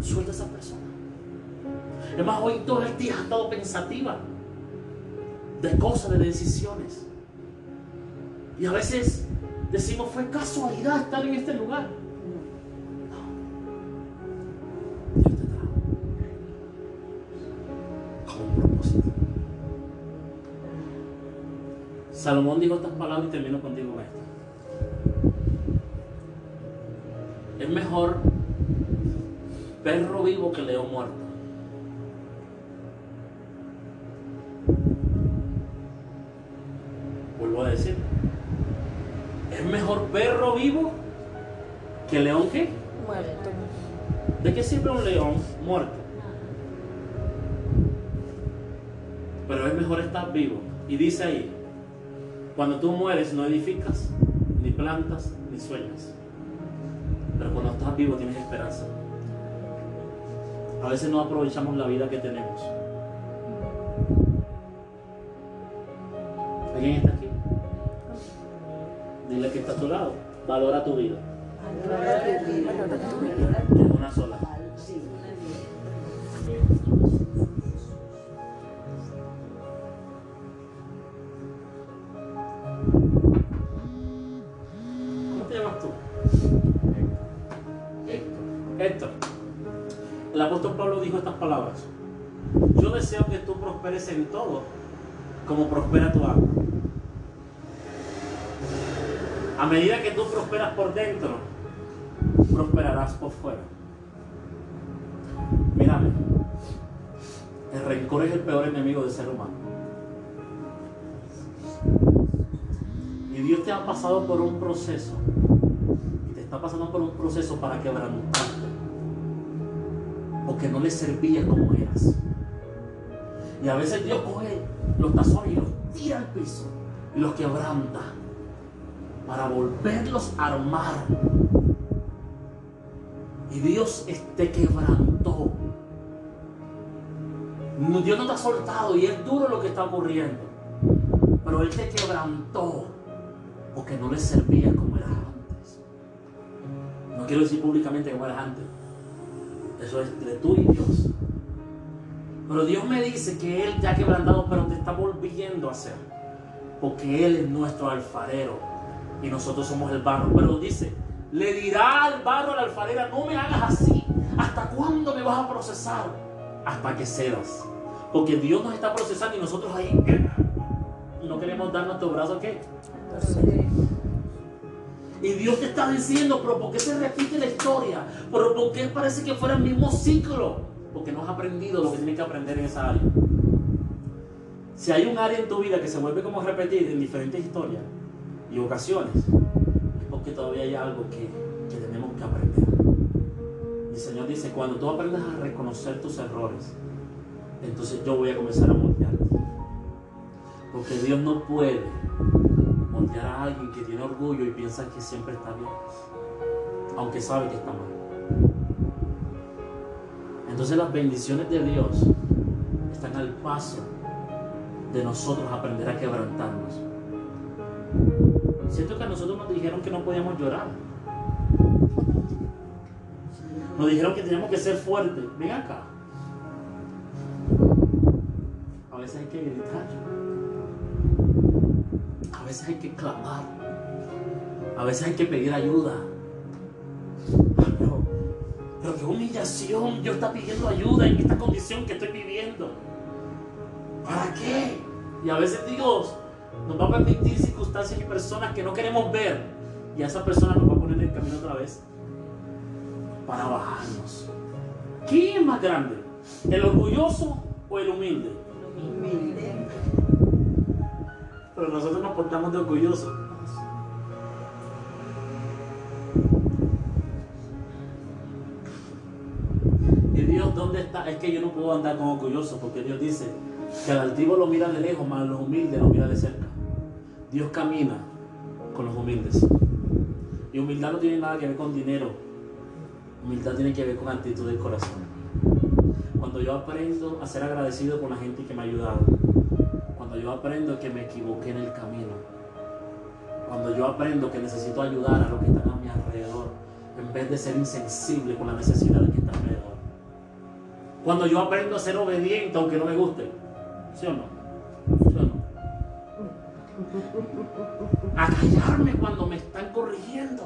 Suelta a esa persona. Es más, hoy todo el día has estado pensativa de cosas, de decisiones. Y a veces decimos, fue casualidad estar en este lugar. Salomón dijo estas palabras y termino contigo con esto. Es mejor perro vivo que león muerto. Vuelvo a decir. Es mejor perro vivo que león qué? Muerto. ¿De qué sirve un león muerto? Pero es mejor estar vivo. Y dice ahí, cuando tú mueres no edificas, ni plantas, ni sueñas. Pero cuando estás vivo tienes esperanza. A veces no aprovechamos la vida que tenemos. ¿Alguien está aquí? Dile que está a tu lado. Valora tu vida. Que es una sola. Deseo que tú prosperes en todo, como prospera tu alma. A medida que tú prosperas por dentro, prosperarás por fuera. Mírame. El rencor es el peor enemigo del ser humano. Y Dios te ha pasado por un proceso. Y te está pasando por un proceso para quebrantarte. porque no le servía como eras. Y a veces Dios coge los tazones y los tira al piso y los quebranta para volverlos a armar. Y Dios te quebrantó. Dios no te ha soltado y es duro lo que está ocurriendo. Pero Él te quebrantó porque no le servía como eras antes. No quiero decir públicamente como eras antes. Eso es de tú y Dios. Pero Dios me dice que Él te ha quebrantado, pero te está volviendo a hacer. Porque Él es nuestro alfarero y nosotros somos el barro. Pero dice, le dirá al barro a la alfarera, no me hagas así. ¿Hasta cuándo me vas a procesar? Hasta que cedas. Porque Dios nos está procesando y nosotros ahí no queremos dar nuestro brazo qué. Y Dios te está diciendo, pero ¿por qué se repite la historia? ¿Pero por qué parece que fuera el mismo ciclo? Porque no has aprendido lo que tienes que aprender en esa área. Si hay un área en tu vida que se vuelve como repetir en diferentes historias y ocasiones, es porque todavía hay algo que, que tenemos que aprender. Y el Señor dice, cuando tú aprendas a reconocer tus errores, entonces yo voy a comenzar a moldearte. Porque Dios no puede moldear a alguien que tiene orgullo y piensa que siempre está bien, aunque sabe que está mal. Entonces las bendiciones de Dios están al paso de nosotros aprender a quebrantarnos. Siento que a nosotros nos dijeron que no podíamos llorar. Nos dijeron que teníamos que ser fuertes. Ven acá. A veces hay que gritar. A veces hay que clamar. A veces hay que pedir ayuda. Pero, qué humillación. Dios está pidiendo ayuda en esta condición que estoy viviendo. ¿Para qué? Y a veces Dios nos va a permitir circunstancias y personas que no queremos ver. Y a esa persona nos va a poner en el camino otra vez. Para bajarnos. ¿Quién es más grande? ¿El orgulloso o el humilde? Humilde. Pero nosotros nos portamos de orgullosos. Es que yo no puedo andar con orgulloso porque Dios dice que al altivo lo mira de lejos, mas a los humildes lo mira de cerca. Dios camina con los humildes. Y humildad no tiene nada que ver con dinero. Humildad tiene que ver con actitud del corazón. Cuando yo aprendo a ser agradecido con la gente que me ha ayudado. Cuando yo aprendo que me equivoqué en el camino. Cuando yo aprendo que necesito ayudar a los que están a mi alrededor. En vez de ser insensible con las necesidades que están alrededor. Cuando yo aprendo a ser obediente aunque no me guste. ¿Sí o no? ¿Sí o no? A callarme cuando me están corrigiendo.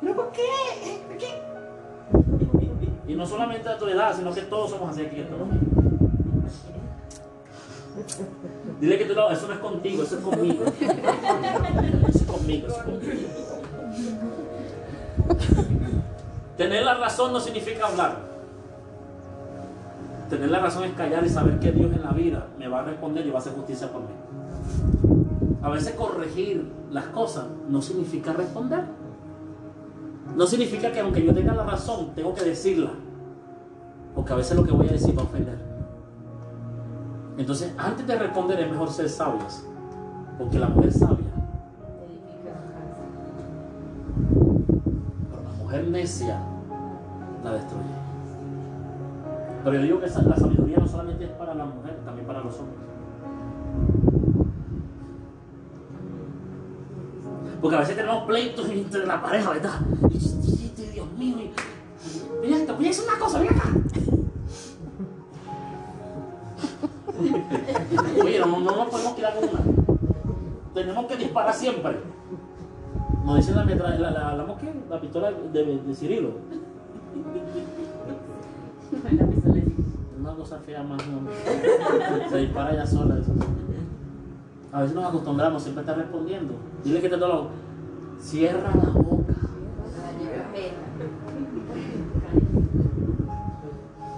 ¿Pero por qué? ¿Por qué? Y, no solamente a tu edad, sino que todos somos así aquí. Dile que tú no, eso no es contigo, eso es conmigo. Eso es conmigo, eso es conmigo. Tener la razón no significa hablar. Tener la razón es callar y saber que Dios en la vida me va a responder y va a hacer justicia por mí. A veces corregir las cosas no significa responder. No significa que aunque yo tenga la razón, tengo que decirla. Porque a veces lo que voy a decir va a ofender. Entonces, antes de responder es mejor ser sabios. Porque la mujer sabia, pero la mujer necia la destruye. Pero yo digo que la sabiduría no solamente es para la mujer, también para los hombres. Porque a veces tenemos pleitos entre la pareja, ¿verdad? Dios mío, mira esto, mira, es una cosa, mira acá. Oye, no, no nos podemos quedar con una. Tenemos que disparar siempre. Nos dicen la, la, la, la pistola de, de Cirilo. La pistola Una cosa fea más. No. Se dispara ya sola. Eso. A veces nos acostumbramos, siempre está respondiendo. Dile que te lo Cierra la boca.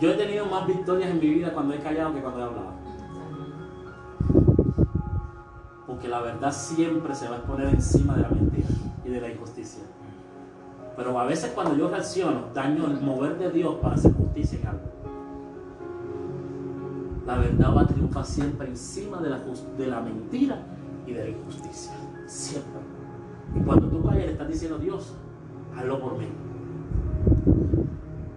Yo he tenido más victorias en mi vida cuando he callado que cuando he hablado. Porque la verdad siempre se va a exponer encima de la mentira y de la injusticia. Pero a veces cuando yo reacciono, daño el mover de Dios para hacer justicia en algo. La verdad va a triunfar siempre encima de la, de la mentira y de la injusticia. Siempre. Y cuando tú vayas le estás diciendo, Dios, hazlo por mí.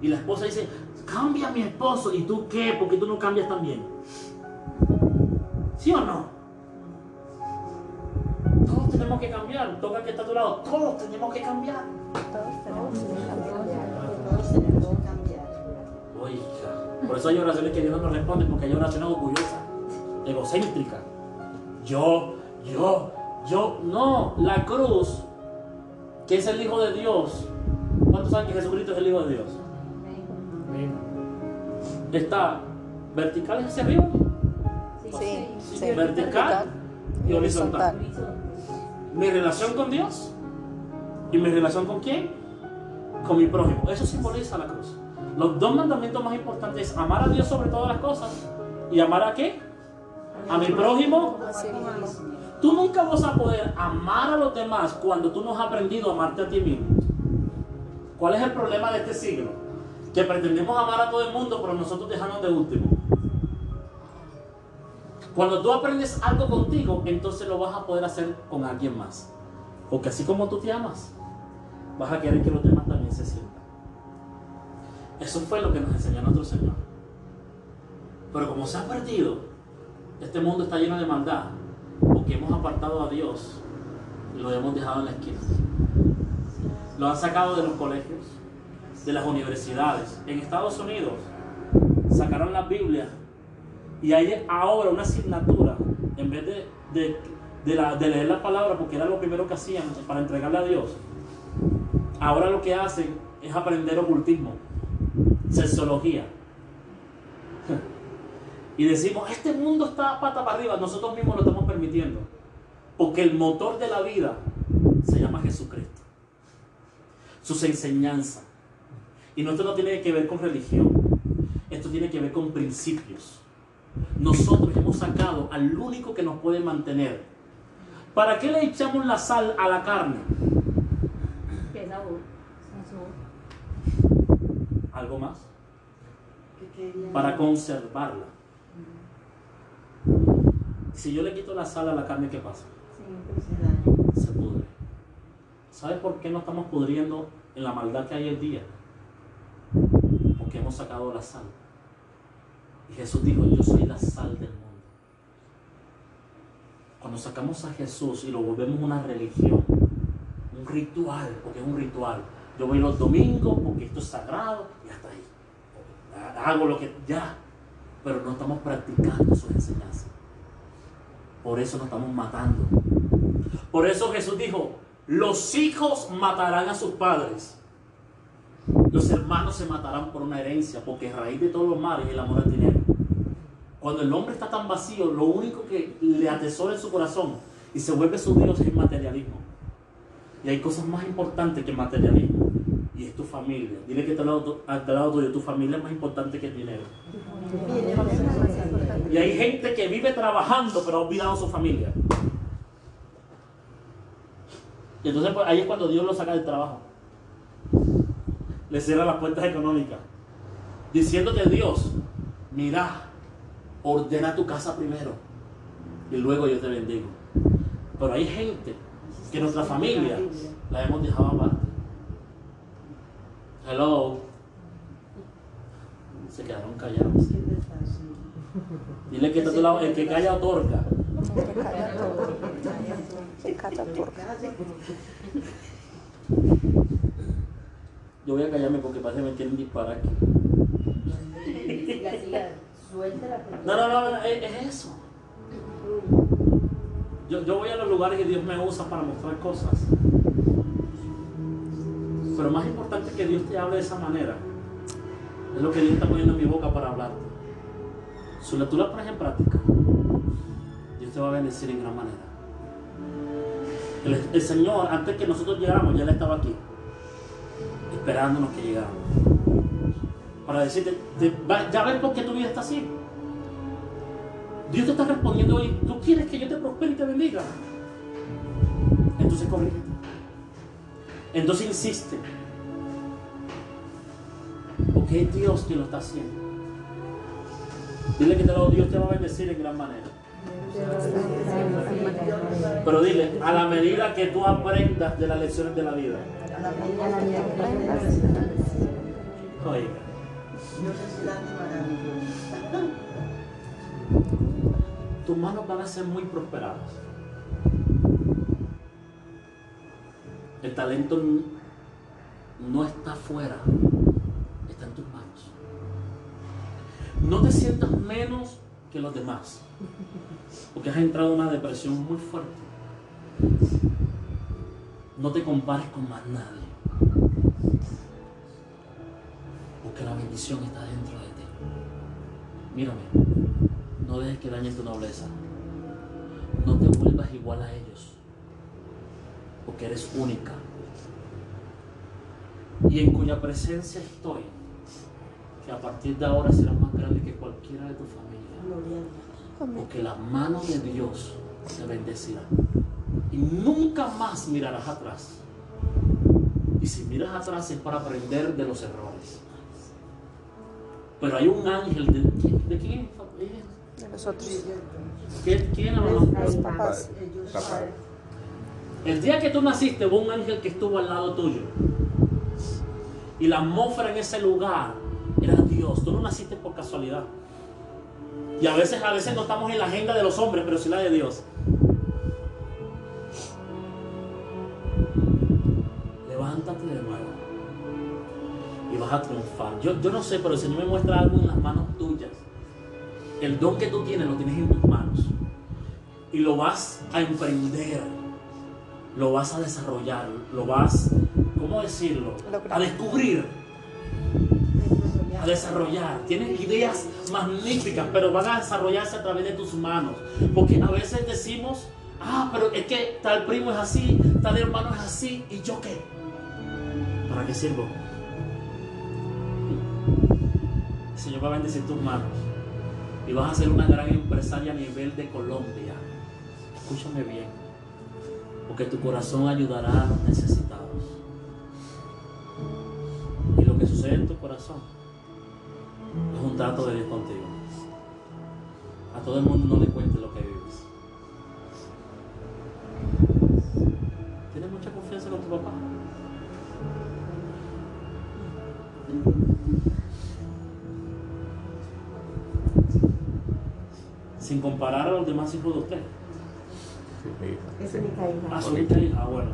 Y la esposa dice, cambia a mi esposo. ¿Y tú qué? Porque tú no cambias también. ¿Sí o no? Tenemos que cambiar. Toca que está a tu lado. Todos tenemos que cambiar. Todos tenemos que cambiar. Todos tenemos que cambiar. Oiga, por eso hay oraciones que Dios no nos responde, porque hay oraciones orgullosas, egocéntricas. Yo, yo, yo. No, la cruz, que es el Hijo de Dios. ¿Cuántos saben que Jesucristo es el Hijo de Dios? Está vertical hacia arriba Sí, sí. Vertical y horizontal. Mi relación con Dios y mi relación con quién? Con mi prójimo. Eso simboliza la cruz. Los dos mandamientos más importantes es amar a Dios sobre todas las cosas y amar a qué? A mi prójimo. Tú nunca vas a poder amar a los demás cuando tú no has aprendido a amarte a ti mismo. ¿Cuál es el problema de este siglo? Que pretendemos amar a todo el mundo, pero nosotros dejamos de último. Cuando tú aprendes algo contigo, entonces lo vas a poder hacer con alguien más. Porque así como tú te amas, vas a querer que los demás también se sientan. Eso fue lo que nos enseñó nuestro Señor. Pero como se ha perdido, este mundo está lleno de maldad, porque hemos apartado a Dios y lo hemos dejado en la esquina. Lo han sacado de los colegios, de las universidades. En Estados Unidos sacaron la Biblia y hay ahora una asignatura, en vez de, de- leer la palabra, porque era lo primero que hacían para entregarle a Dios, ahora lo que hacen es aprender ocultismo, sexología. Y decimos, este mundo está pata para arriba, nosotros mismos lo estamos permitiendo. Porque el motor de la vida se llama Jesucristo. Sus enseñanzas. Y esto no tiene que ver con religión. Esto tiene que ver con principios. Nosotros hemos sacado al único que nos puede mantener. ¿Para qué le echamos la sal a la carne? ¿Qué sabor? Algo más. Para conservarla. Si yo le quito la sal a la carne, ¿qué pasa? Daña. se pudre. ¿Sabes por qué no estamos pudriendo en la maldad que hay el día? Porque hemos sacado la sal. Y Jesús dijo, yo soy la sal del mundo. Cuando sacamos a Jesús y lo volvemos una religión, un ritual, porque es un ritual. Yo voy los domingos porque esto es sagrado y hasta ahí. Hago lo que ya, pero no estamos practicando sus enseñanzas. Por eso nos estamos matando. Por eso Jesús dijo, los hijos matarán a sus padres. Los hermanos se matarán por una herencia, porque raíz de todos los males es el amor al dinero. Cuando el hombre está tan vacío, lo único que le atesora en su corazón y se vuelve su Dios es el materialismo. Y hay cosas más importantes que el materialismo. Y es tu familia. Dile que al lado, al lado tuyo, tu familia es más importante que el dinero. Y hay gente que vive trabajando pero ha olvidado su familia. Y entonces pues, ahí es cuando Dios lo saca del trabajo. Le cierra las puertas económicas. Diciéndote Dios, mira, ordena tu casa primero. Y luego yo te bendigo. Pero hay gente que nuestra familia la hemos dejado aparte. Hello. Se quedaron callados. Dile que está a tu lado, el que calla otorga. Yo voy a callarme porque parece que me quieren disparar aquí. La silla, suéltala. porque- No, no, no, no, es, es eso. Yo, yo voy a los lugares que Dios me usa para mostrar cosas. Pero más importante que Dios te hable de esa manera es lo que Dios está poniendo en mi boca para hablarte. Si la- tú la pones en práctica, Dios te va a bendecir en gran manera. El, el Señor, antes que nosotros llegáramos, ya Él estaba aquí, esperándonos que llegáramos. Para decirte, te- va- ya ves por qué tu vida está así. Dios te está respondiendo hoy, ¿tú quieres que yo te prospere y te bendiga? Entonces corrígete. Entonces insiste. Porque es Dios quien lo está haciendo. Dile que te lo, Dios te va a bendecir en gran manera. Pero dile, a la medida que tú aprendas de las lecciones de la vida. Oiga, Tus manos van a ser muy prosperadas. El talento no está afuera, está en tus manos. No te sientas menos que los demás, porque has entrado en una depresión muy fuerte. No te compares con más nadie, porque la bendición está dentro de ti. Mírame, no dejes que dañen tu nobleza. No te vuelvas igual a ellos. Porque eres única. Y en cuya presencia estoy. Que a partir de ahora serás más grande que cualquiera de tu familia. Porque la mano de Dios te bendecirá. Y nunca más mirarás atrás. Y si miras atrás es para aprender de los errores. Pero hay un ángel de, ¿de quién? es? De nosotros. ¿Quién, mamá? Los papás. Papá. El día que tú naciste hubo un ángel que estuvo al lado tuyo. Y la atmósfera en ese lugar era Dios. Tú no naciste por casualidad. Y a veces, a veces no estamos en la agenda de los hombres, pero sí la de Dios. Levántate de nuevo. Vas a triunfar. Yo, yo no sé, pero el Señor me muestra algo en las manos tuyas. El don que tú tienes lo tienes en tus manos. Y lo vas a emprender lo vas a desarrollar, lo vas, ¿cómo decirlo? A descubrir, a desarrollar. Tienes ideas magníficas, pero van a desarrollarse a través de tus manos. Porque a veces decimos, ah, pero es que tal primo es así, tal hermano es así, ¿y yo qué? ¿Para qué sirvo? El Señor va a bendecir tus manos y vas a ser una gran empresaria a nivel de Colombia. Escúchame bien porque tu corazón ayudará a los necesitados. Y lo que sucede en tu corazón es un trato de Dios contigo. A todo el mundo no le cuentes lo que vives. ¿Tienes mucha confianza con tu papá? Sin comparar a los demás hijos de usted. Sí, mi hija. Es única hija. Ah, su única hija. Ah, bueno.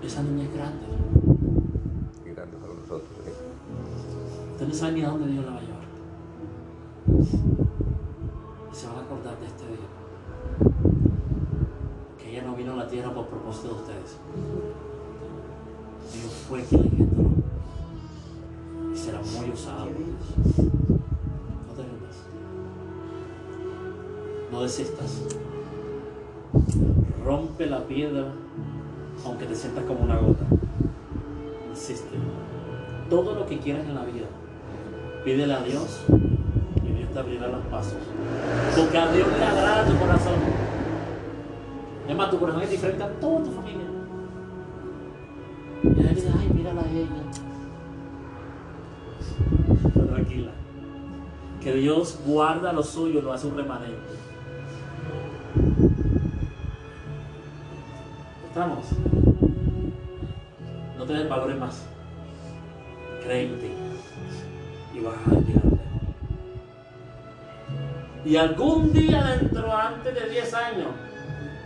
Esa niña es grande. Y grandes a nosotros. ¿eh? Usted no sabe ni a dónde Dios la va a llevar. Y se van a acordar de este día. Que ella no vino a la tierra por propósito de ustedes. Dios fue quien la engendró. Y será muy usada por Dios. Desistas. Rompe la piedra aunque te sientas como una gota. Insiste. Todo lo que quieras en la vida, pídele a Dios y Dios te abrirá los pasos. Porque a Dios le agrada tu corazón. Es más, tu corazón es diferente a toda tu familia. Y él dice, ay, mírala a ella. Tranquila. Que Dios guarda lo suyo lo hace un remanente. No te valores más. Ti. Y vas a llegar. Y algún día dentro, antes de 10 años,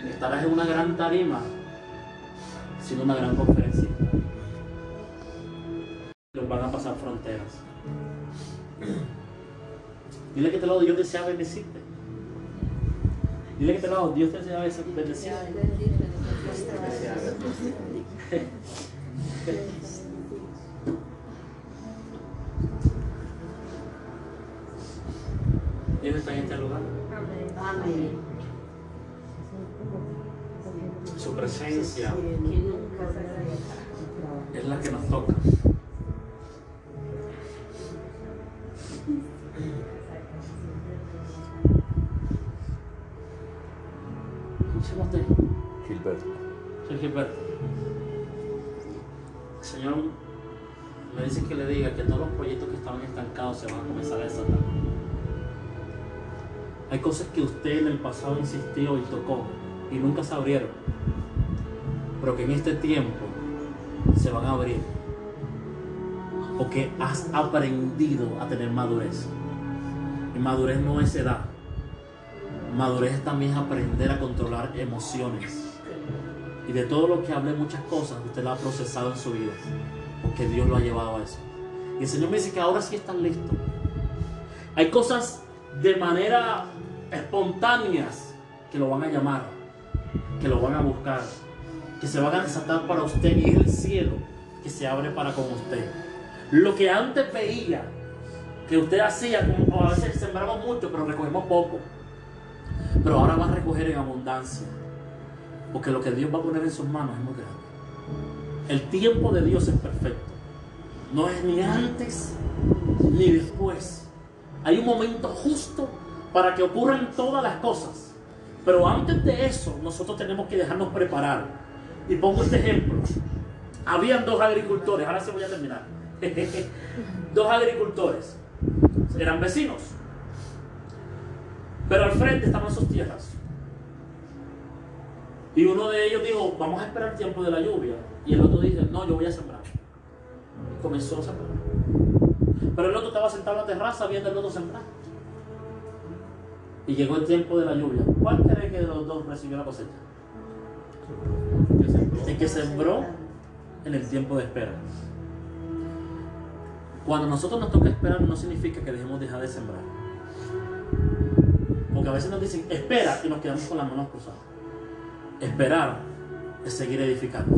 estarás en una gran tarima, siendo una gran conferencia. Los van a pasar fronteras. Dile que te lo Dios desea bendecirte. Dile que te lo Dios desea bendecirte. Dios está en este lugar. Amén. Su presencia es la que nos toca. ¿Cómo se llama usted? Gilberto. El Señor me dice que le diga que todos los proyectos que estaban estancados se van a comenzar a desatar. Hay cosas que usted en el pasado insistió y tocó y nunca se abrieron, pero que en este tiempo se van a abrir. Porque has aprendido a tener madurez. Y madurez no es edad. Madurez también es aprender a controlar emociones. Y de todo lo que hablé, muchas cosas, usted lo ha procesado en su vida. Porque Dios lo ha llevado a eso. Y el Señor me dice que ahora sí están listos. Hay cosas de manera espontáneas que lo van a llamar, que lo van a buscar, que se van a desatar para usted y el cielo que se abre para con usted. Lo que antes veía que usted hacía, como a veces sembramos mucho, pero recogemos poco. Pero ahora va a recoger en abundancia. Porque lo que Dios va a poner en sus manos es muy grande. El tiempo de Dios es perfecto. No es ni antes ni después. Hay un momento justo para que ocurran todas las cosas. Pero antes de eso, nosotros tenemos que dejarnos preparar. Y pongo este ejemplo. Habían dos agricultores, ahora sí voy a terminar. dos agricultores. Eran vecinos. Pero al frente estaban sus tierras. Y uno de ellos dijo, vamos a esperar el tiempo de la lluvia. Y el otro dice, no, yo voy a sembrar. Y comenzó a sembrar. Pero el otro estaba sentado en la terraza viendo el otro sembrar. Y llegó el tiempo de la lluvia. ¿Cuál cree que de los dos recibió la cosecha? El que sembró en el tiempo de espera. Cuando nosotros nos toca esperar no significa que dejemos dejar de sembrar. Porque a veces nos dicen, espera y nos quedamos con las manos cruzadas. Esperar es seguir edificando,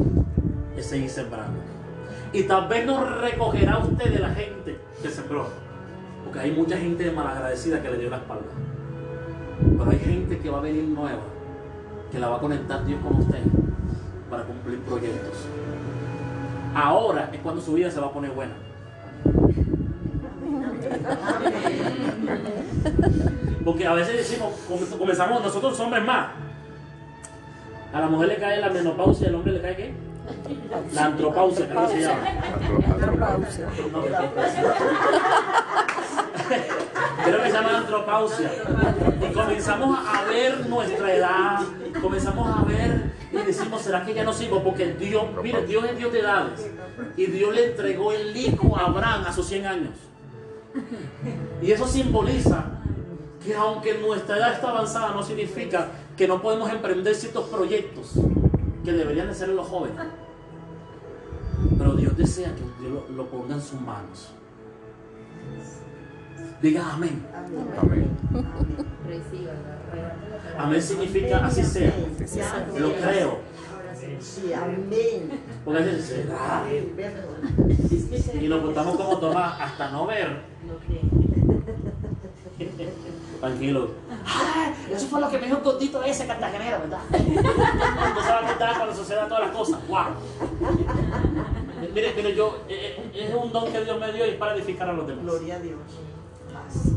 es seguir sembrando. Y tal vez no recogerá usted de la gente que sembró. Porque hay mucha gente malagradecida que le dio la espalda. Pero hay gente que va a venir nueva, que la va a conectar Dios con usted para cumplir proyectos. Ahora es cuando su vida se va a poner buena. Porque a veces decimos, com- comenzamos nosotros hombres más. A la mujer le cae la menopausia, al hombre le cae qué? La antropausia, ¿cómo se llama? Antropausia. No, Creo que se llama antropausia. Y comenzamos a ver nuestra edad, comenzamos a ver y decimos, ¿será que ya no sigo? Porque Dios, mire, Dios es Dios de edades. Y Dios le entregó el hijo a Abraham a sus 100 años. Y eso simboliza que aunque nuestra edad está avanzada, no significa que no podemos emprender ciertos proyectos que deberían de ser en los jóvenes. Pero Dios desea que Dios lo, lo ponga en sus manos. Diga amén. Amén. Amén significa así sea. Lo creo. Sí, amén. Porque será. Y nos portamos como Tomás hasta no ver. Tranquilo. Eso fue lo que me dijo el gordito ese cartagenero, ¿verdad? Va a contar cuando sucedan todas las cosas. ¡Wow! Mire, mire, yo, eh, eh, es un don que Dios me dio y es para edificar a los demás. Gloria a Dios. Más.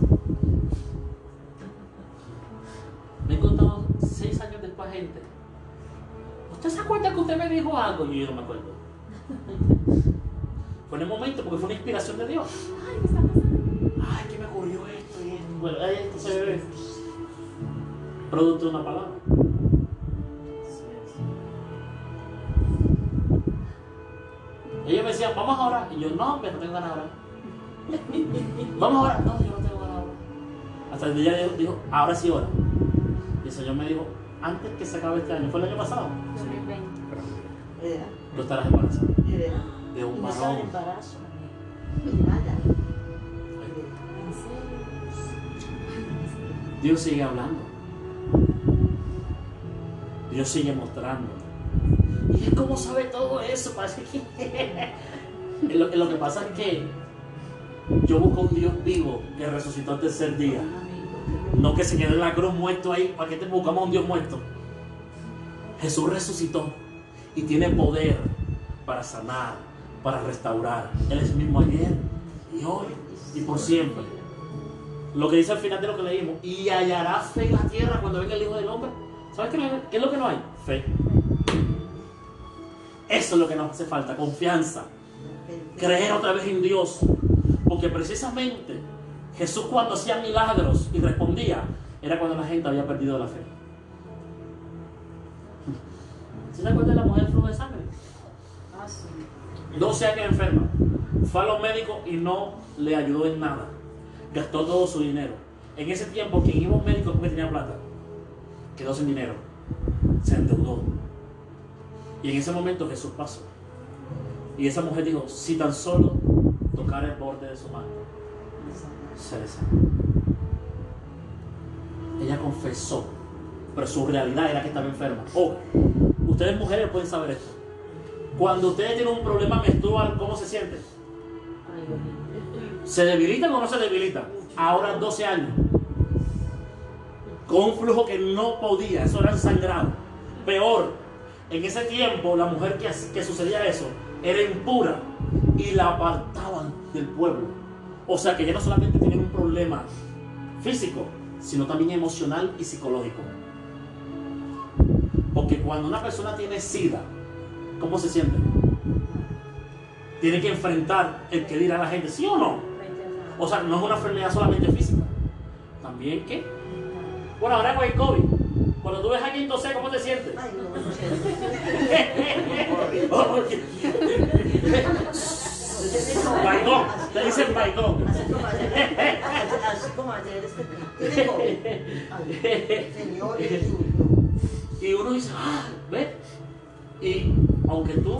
Me he contado seis años después gente. ¿Usted se acuerda que usted me dijo algo? Y yo no me acuerdo. Fue en el momento porque fue una inspiración de Dios. Ay, ¿qué está pasando? Ay, que me ocurrió esto y esto. Bueno, ahí esto se ve. Producto de una palabra. Ellos me decían, vamos a orar. Y yo, no, hombre, no tengo ganas de orar. Vamos a orar. No, yo no tengo ganas de orar. Hasta el día dijo, dijo, ahora sí ora. Y el Señor me dijo, antes que se acabe este año, fue el año pasado, 2020. Vea, tú estarás embarazada de un varón. embarazo. Nada. Dios sigue hablando. Dios sigue mostrando. ¿Y cómo sabe todo eso? Lo, lo que pasa es que yo busco un Dios vivo que resucitó al tercer día. No que se quede en la cruz muerto ahí. ¿Para qué te buscamos a un Dios muerto? Jesús resucitó y tiene poder para sanar, para restaurar. Él es el mismo ayer y hoy y por siempre. Lo que dice al final de lo que leímos, y hallará fe en la tierra cuando venga el Hijo del Hombre. ¿Sabes qué, qué es lo que no hay? Fe. Eso es lo que nos hace falta, confianza. creer otra vez en Dios. Porque precisamente Jesús cuando hacía milagros y respondía, era cuando la gente había perdido la fe. ¿Se acuerdan de la mujer flujo de sangre? Ah, sí. 12 años enferma. Fue a los médicos y no le ayudó en nada. Gastó todo su dinero. En ese tiempo, quien iba a un médico que tenía plata, quedó sin dinero. Se endeudó. Y en ese momento Jesús pasó. Y esa mujer dijo, si tan solo tocar el borde de su mano, se le. Ella confesó, pero su realidad era que estaba enferma. Oh, ustedes mujeres pueden saber esto. Cuando ustedes tienen un problema menstrual, ¿cómo se sienten? ¿Se debilitan o no se debilitan? Ahora 12 años. Con un flujo que no podía, eso era sangrado. Peor, en ese tiempo la mujer que, que sucedía eso era impura y la apartaban del pueblo. O sea que ya no solamente tenían un problema físico, sino también emocional y psicológico. Porque cuando una persona tiene sida, ¿cómo se siente? Tiene que enfrentar el que dirá a la gente, ¿sí o no? O sea, no es una enfermedad solamente física. También qué? Bueno, ahora con el COVID. Cuando tú ves a alguien toser, ¿cómo te sientes? Ay, no, no sé. Baigón, te dicen baigón. Así como ayer, así como ayer, este, COVID. Ay, Señor Jesús. Y uno dice, ah, ¿ves? Y aunque tú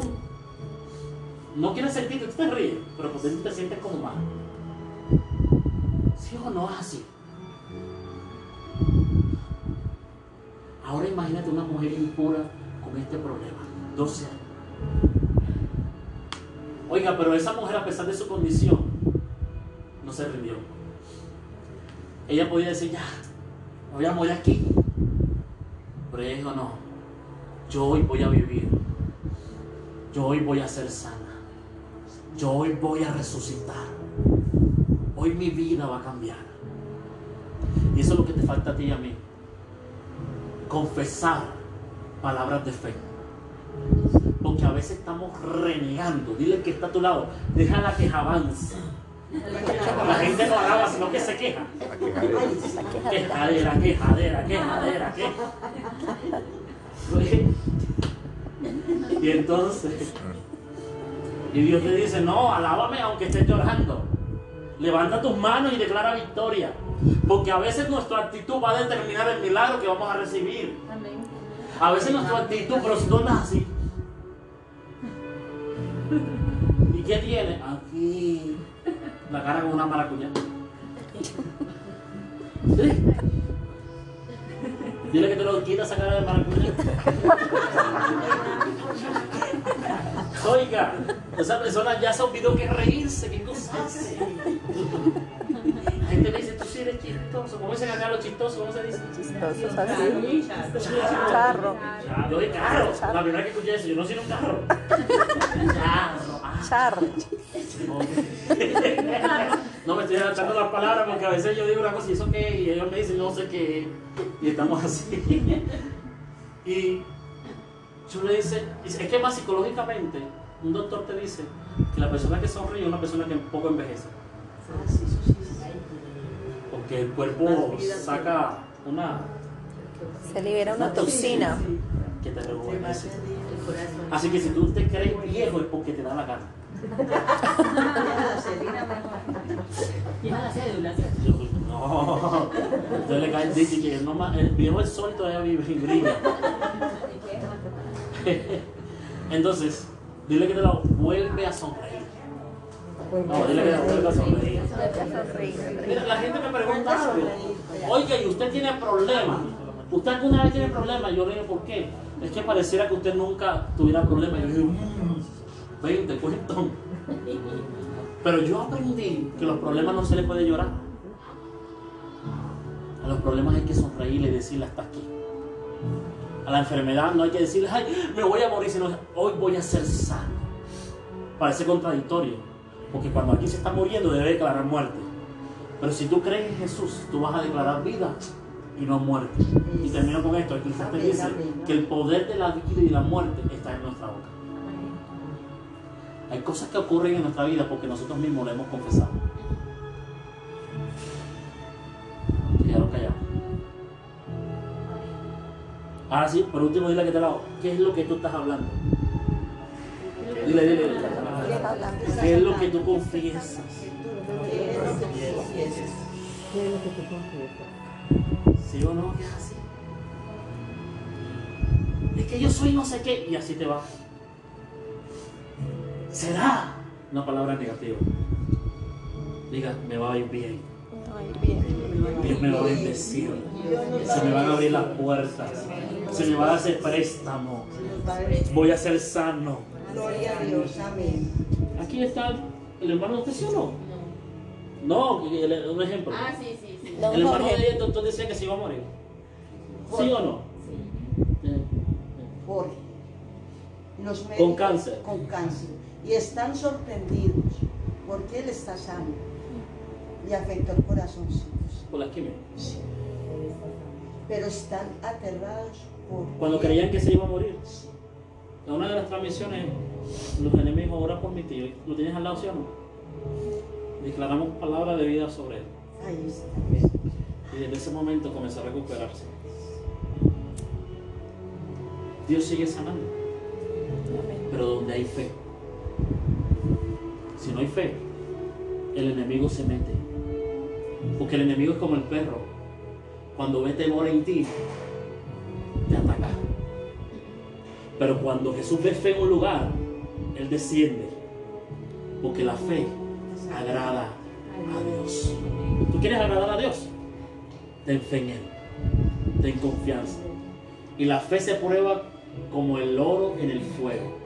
no quieres sentirte, tú te ríes, pero por dentro te sientes como mal. ¿Sí o no es así? Ahora imagínate una mujer impura con este problema, 12 años. Oiga, pero esa mujer a pesar de su condición, no se rindió. Ella podía decir, ya, me voy a morir aquí. Pero ella dijo, no, yo hoy voy a vivir. Yo hoy voy a ser sana. Yo hoy voy a resucitar. Hoy mi vida va a cambiar. Y eso es lo que te falta a ti y a mí. Confesar palabras de fe. Porque a veces estamos renegando. Dile que está a tu lado. Déjala que avance. La gente no alaba, sino que se queja. Quejadera, quejadera, quejadera, quejadera. Y entonces, y Dios te dice, no, alábame aunque estés llorando. Levanta tus manos y declara victoria. Porque a veces nuestra actitud va a determinar el milagro que vamos a recibir. A veces nuestra actitud, pero si tú andas así. ¿Y qué tiene? Aquí. La cara con una maracuyá. Dile que te lo quita esa cara de maracuyá. Oiga, esa persona ya se olvidó que reírse, qué cosa hace. La gente me dice, tú sí eres chistoso. ¿Cómo dicen acá los chistosos? ¿Cómo se dice? Chistosos así. Charro. Yo de carro. La primera que escuché eso, yo no soy un carro. Ah, Charro. No me estoy adaptando las palabras porque a veces yo digo una cosa y eso qué, y ellos me dicen no sé qué, y estamos así. Y yo le dice, es que más psicológicamente, un doctor te dice que la persona que sonríe es una persona que poco envejece. Porque el cuerpo saca una Se libera una toxina. que te rejuvenece. Así que si tú te crees viejo es porque te da la gana. La la. Entonces le cae, dice que no más, el viejo es sol todavía vive y brilla. Entonces, dile que te lo vuelve a sonreír. No, dile que te vuelve a sonreír. Mira, la gente me pregunta algo. Oiga, ¿y usted tiene problemas? ¿Usted alguna vez tiene problemas? Yo le digo, ¿por qué? Es que pareciera que usted nunca tuviera problemas. Yo le digo, "Mm, ven, te cuento. Pero yo aprendí que los problemas no se le puede llorar. Los problemas hay que sonreírle y decirle hasta aquí. A la enfermedad no hay que decirle, ay, me voy a morir, sino hoy voy a ser sano. Parece contradictorio, porque cuando aquí se está muriendo debe declarar muerte. Pero si tú crees en Jesús, tú vas a declarar vida y no muerte. Y termino con esto, aquí te dice que el poder de la vida y la muerte está en nuestra boca. Hay cosas que ocurren en nuestra vida porque nosotros mismos lo hemos confesado. Ahora sí, por último, dile que te lado. ¿Qué es lo que tú estás hablando? Dile, dile, dile. ¿Qué es lo que tú confiesas? ¿Qué es lo que tú confiesas? ¿Sí o no? ¿Qué es así? Es que yo soy no sé qué y así te va. ¿Será? Una palabra negativa. Diga, me va a ir bien. Dios me va a bendecir. Se me van a abrir las puertas. Se me va a hacer préstamo. Voy a ser sano. Gloria a Dios, amén. Aquí está el hermano de usted, ¿sí o no? No, un ejemplo. Ah, sí, sí, sí. Don El hermano Jorge. de doctor decía que se iba a morir. ¿Sí o no? Sí. Jorge. Los Con médicos- cáncer. Con cáncer. Y están sorprendidos porque él está sano. Le afectó el corazoncito. Por la quimio. Sí. Pero están aterrados por. Cuando creían que se iba a morir. En una de las transmisiones, los enemigos oran por mi tío. ¿Lo tienes al lado, sí o no? Declaramos palabra de vida sobre él. Ahí está. Y desde ese momento comenzó a recuperarse. Dios sigue sanando. Pero donde hay fe. Si no hay fe, el enemigo se mete. Porque el enemigo es como el perro. Cuando ve temor en ti, te ataca. Pero cuando Jesús ve fe en un lugar, Él desciende. Porque la fe agrada a Dios. ¿Tú quieres agradar a Dios? Ten fe en Él. Ten confianza. Y la fe se prueba como el oro en el fuego.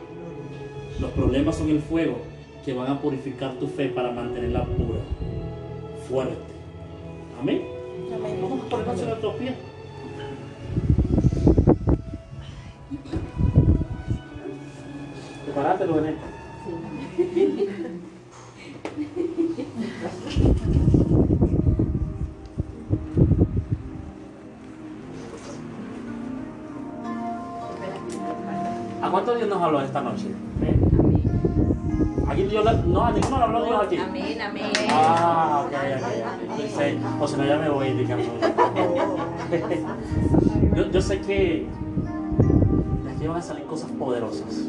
Los problemas son el fuego que van a purificar tu fe para mantenerla pura, fuerte. Amén. Amén. Vamos a ponernos en nuestros pies. Prepárate, Bené. ¿A cuántos Dios nos habló esta noche? Dios le- no, a ninguno le habló Dios aquí. Amén, amén. Ah, ok, ok, ok. Pensé, o si no ya me voy indicando. yo, yo sé que de aquí van a salir cosas poderosas.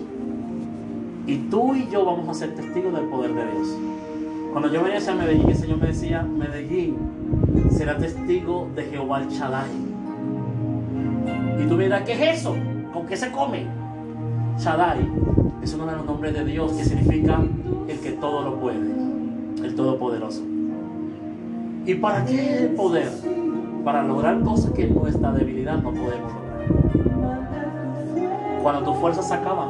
Y tú y yo vamos a ser testigos del poder de Dios. Cuando yo venía hacia Medellín, el Señor me decía, Medellín será testigo de Jehová el Shaddai. Y tú me dirás, ¿qué es eso? ¿Con qué se come? Shaddai es uno de los nombres de Dios que significa el que todo lo puede, el todopoderoso. ¿Y para qué el poder? Para lograr cosas que en nuestra debilidad no podemos lograr. Cuando tus fuerzas se acaban,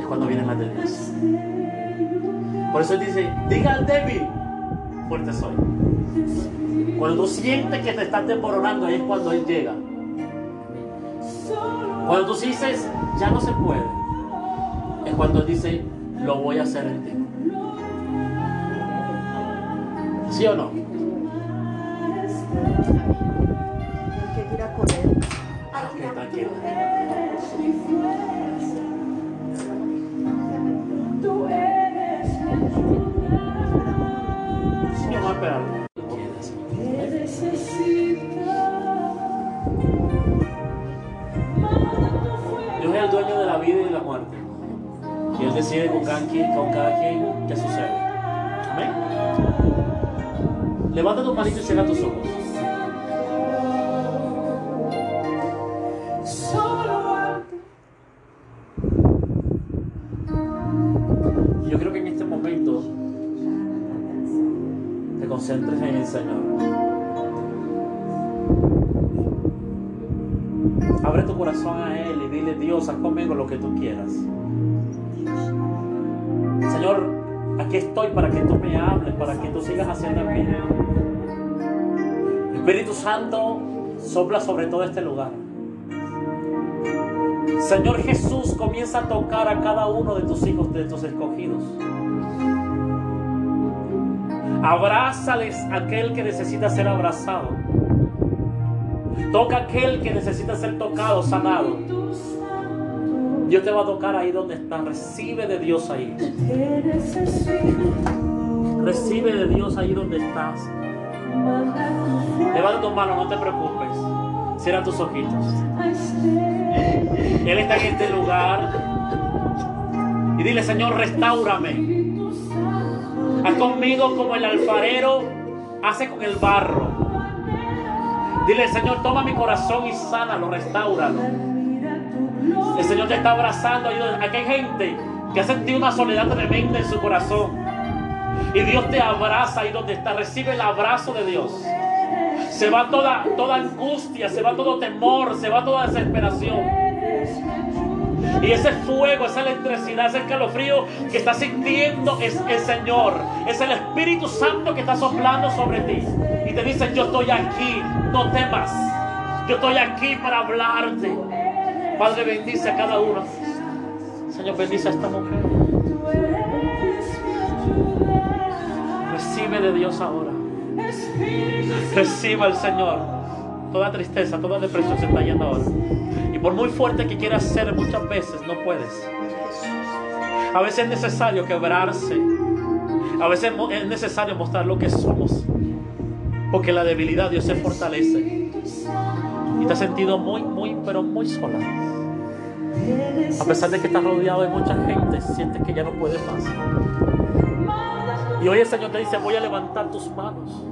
es cuando vienen las de Dios. Por eso Él dice, diga al débil, fuerte soy. Cuando tú sientes que te estás desmoronando, ahí es cuando Él llega. Cuando tú dices, ya no se puede, es cuando Él dice, lo voy a hacer en ti. ¿Sí o no? Quiera correr. Ok, tranquilo. Sí, vamos a. decide con cada quien, con cada quien qué sucede. Amén. Levanta tu manito y cierra tus ojos. Aquí estoy para que tú me hables, para que tú sigas haciendo en mí. Espíritu Santo, sopla sobre todo este lugar. Señor Jesús, comienza a tocar a cada uno de tus hijos, de tus escogidos. Abrázales a aquel que necesita ser abrazado. Toca a aquel que necesita ser tocado, sanado. Dios te va a tocar ahí donde estás. Recibe de Dios ahí. Recibe de Dios ahí donde estás. Levanta tus manos, no te preocupes. Cierra tus ojitos. Él está en este lugar. Y dile, Señor, restaurame. Haz conmigo como el alfarero hace con el barro. Dile, Señor, toma mi corazón y sánalo, restauralo. El Señor te está abrazando. Aquí hay gente que ha sentido una soledad tremenda en su corazón. Y Dios te abraza ahí donde está. Recibe el abrazo de Dios. Se va toda, toda angustia, se va todo temor, se va toda desesperación. Y ese fuego, esa electricidad, ese escalofrío que está sintiendo es el Señor. Es el Espíritu Santo que está soplando sobre ti. Y te dice, yo estoy aquí, no temas. Yo estoy aquí para hablarte. Padre, bendice a cada uno. Señor, bendice a esta mujer. Recibe de Dios ahora. Reciba al Señor. Toda tristeza, toda depresión se está yendo ahora. Y por muy fuerte que quieras ser, muchas veces no puedes. A veces es necesario quebrarse. A veces es necesario mostrar lo que somos. Porque la debilidad Dios se fortalece. Y te has sentido muy, muy, pero muy sola. A pesar de que estás rodeado de mucha gente, sientes que ya no puedes más. Y hoy el Señor te dice, voy a levantar tus manos.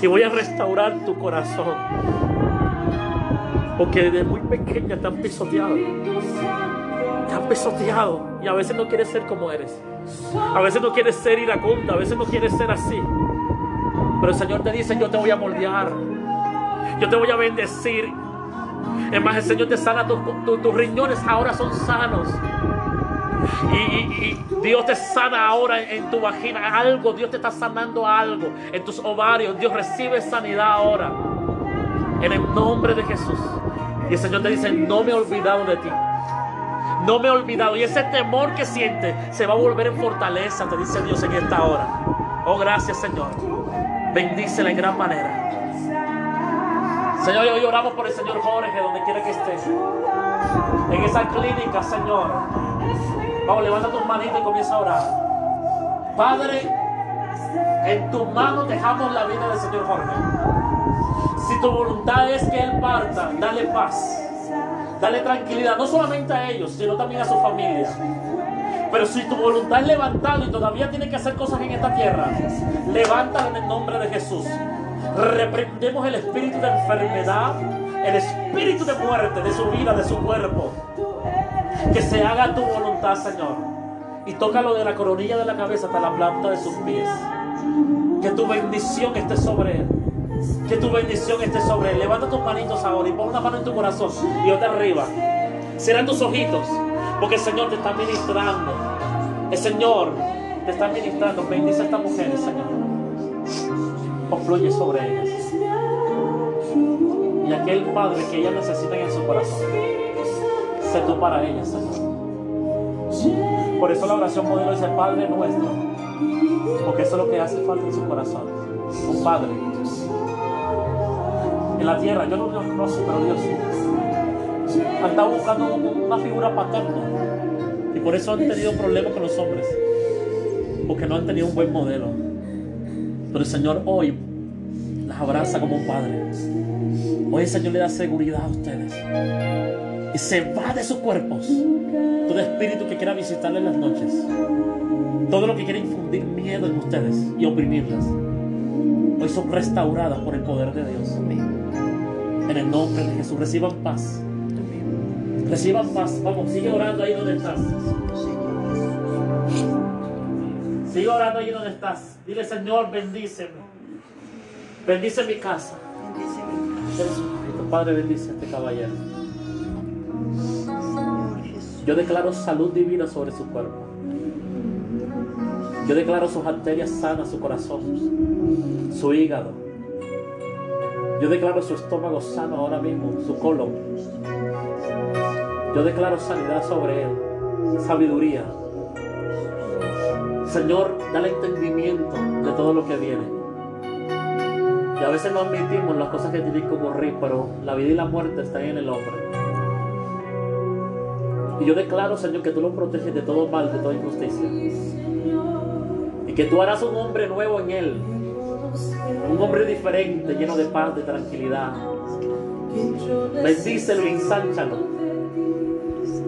Y voy a restaurar tu corazón. Porque desde muy pequeña te han pisoteado. Te han pisoteado. Y a veces no quieres ser como eres. A veces no quieres ser iracunda. A veces no quieres ser así. Pero el Señor te dice, yo te voy a moldear. Yo te voy a bendecir. Es más, el Señor te sana, tus, tus riñones ahora son sanos. Y, Dios te sana ahora en tu vagina. Algo, Dios te está sanando algo. En tus ovarios. Dios recibe sanidad ahora. En el nombre de Jesús. Y el Señor te dice, no me he olvidado de ti. No me he olvidado. Y ese temor que sientes se va a volver en fortaleza, te dice Dios en esta hora. Oh, gracias Señor. Bendícela en gran manera. Señor, hoy oramos por el Señor Jorge, donde quiera que esté. En esa clínica, Señor. Vamos, levanta tus manitas y comienza a orar. Padre, en tus manos dejamos la vida del Señor Jorge. Si tu voluntad es que Él parta, dale paz. Dale tranquilidad, no solamente a ellos, sino también a su familia. Pero si tu voluntad es levantarlo y todavía tiene que hacer cosas en esta tierra, levántalo en el nombre de Jesús. Reprendemos el espíritu de enfermedad, el espíritu de muerte de su vida, de su cuerpo. Que se haga tu voluntad, Señor. Y tócalo de la coronilla de la cabeza hasta la planta de sus pies. Que tu bendición esté sobre él. Que tu bendición esté sobre él. Levanta tus manitos ahora y pon una mano en tu corazón y otra arriba. Cierra tus ojitos. Porque el Señor te está ministrando. El Señor te está ministrando. Bendice a esta mujer, Señor. Fluye sobre ellas. Y aquel Padre que ellas necesitan en su corazón. Sé tú para ellas, Señor. Por eso la oración modelo es el Padre nuestro. Porque eso es lo que hace falta en su corazón. Un Padre. En la tierra, yo no lo conozco, pero Dios sí. Han estado buscando una figura paterna. Y por eso han tenido problemas con los hombres. Porque no han tenido un buen modelo. Pero el Señor hoy las abraza como un padre. Hoy el Señor le da seguridad a ustedes. Y se va de sus cuerpos todo espíritu que quiera visitarles en las noches. Todo lo que quiera infundir miedo en ustedes y oprimirlas. Hoy son restauradas por el poder de Dios. En el nombre de Jesús reciban paz. Reciban paz. Vamos, sigue orando ahí donde estás. Sigue orando ahí donde estás. Dile, Señor, bendíceme. Bendice mi casa. Tu Padre, bendice a este caballero. Yo declaro salud divina sobre su cuerpo. Yo declaro sus arterias sanas, su corazón, su hígado. Yo declaro su estómago sano ahora mismo, su colon. Yo declaro sanidad sobre él, sabiduría. Señor, dale entendimiento de todo lo que viene. Y a veces no admitimos las cosas que tienen que ocurrir, pero la vida y la muerte están en el hombre. Y yo declaro, Señor, que tú lo proteges de todo mal, de toda injusticia. Y que tú harás un hombre nuevo en él. Un hombre diferente, lleno de paz, de tranquilidad. Bendícelo y ensánchalo.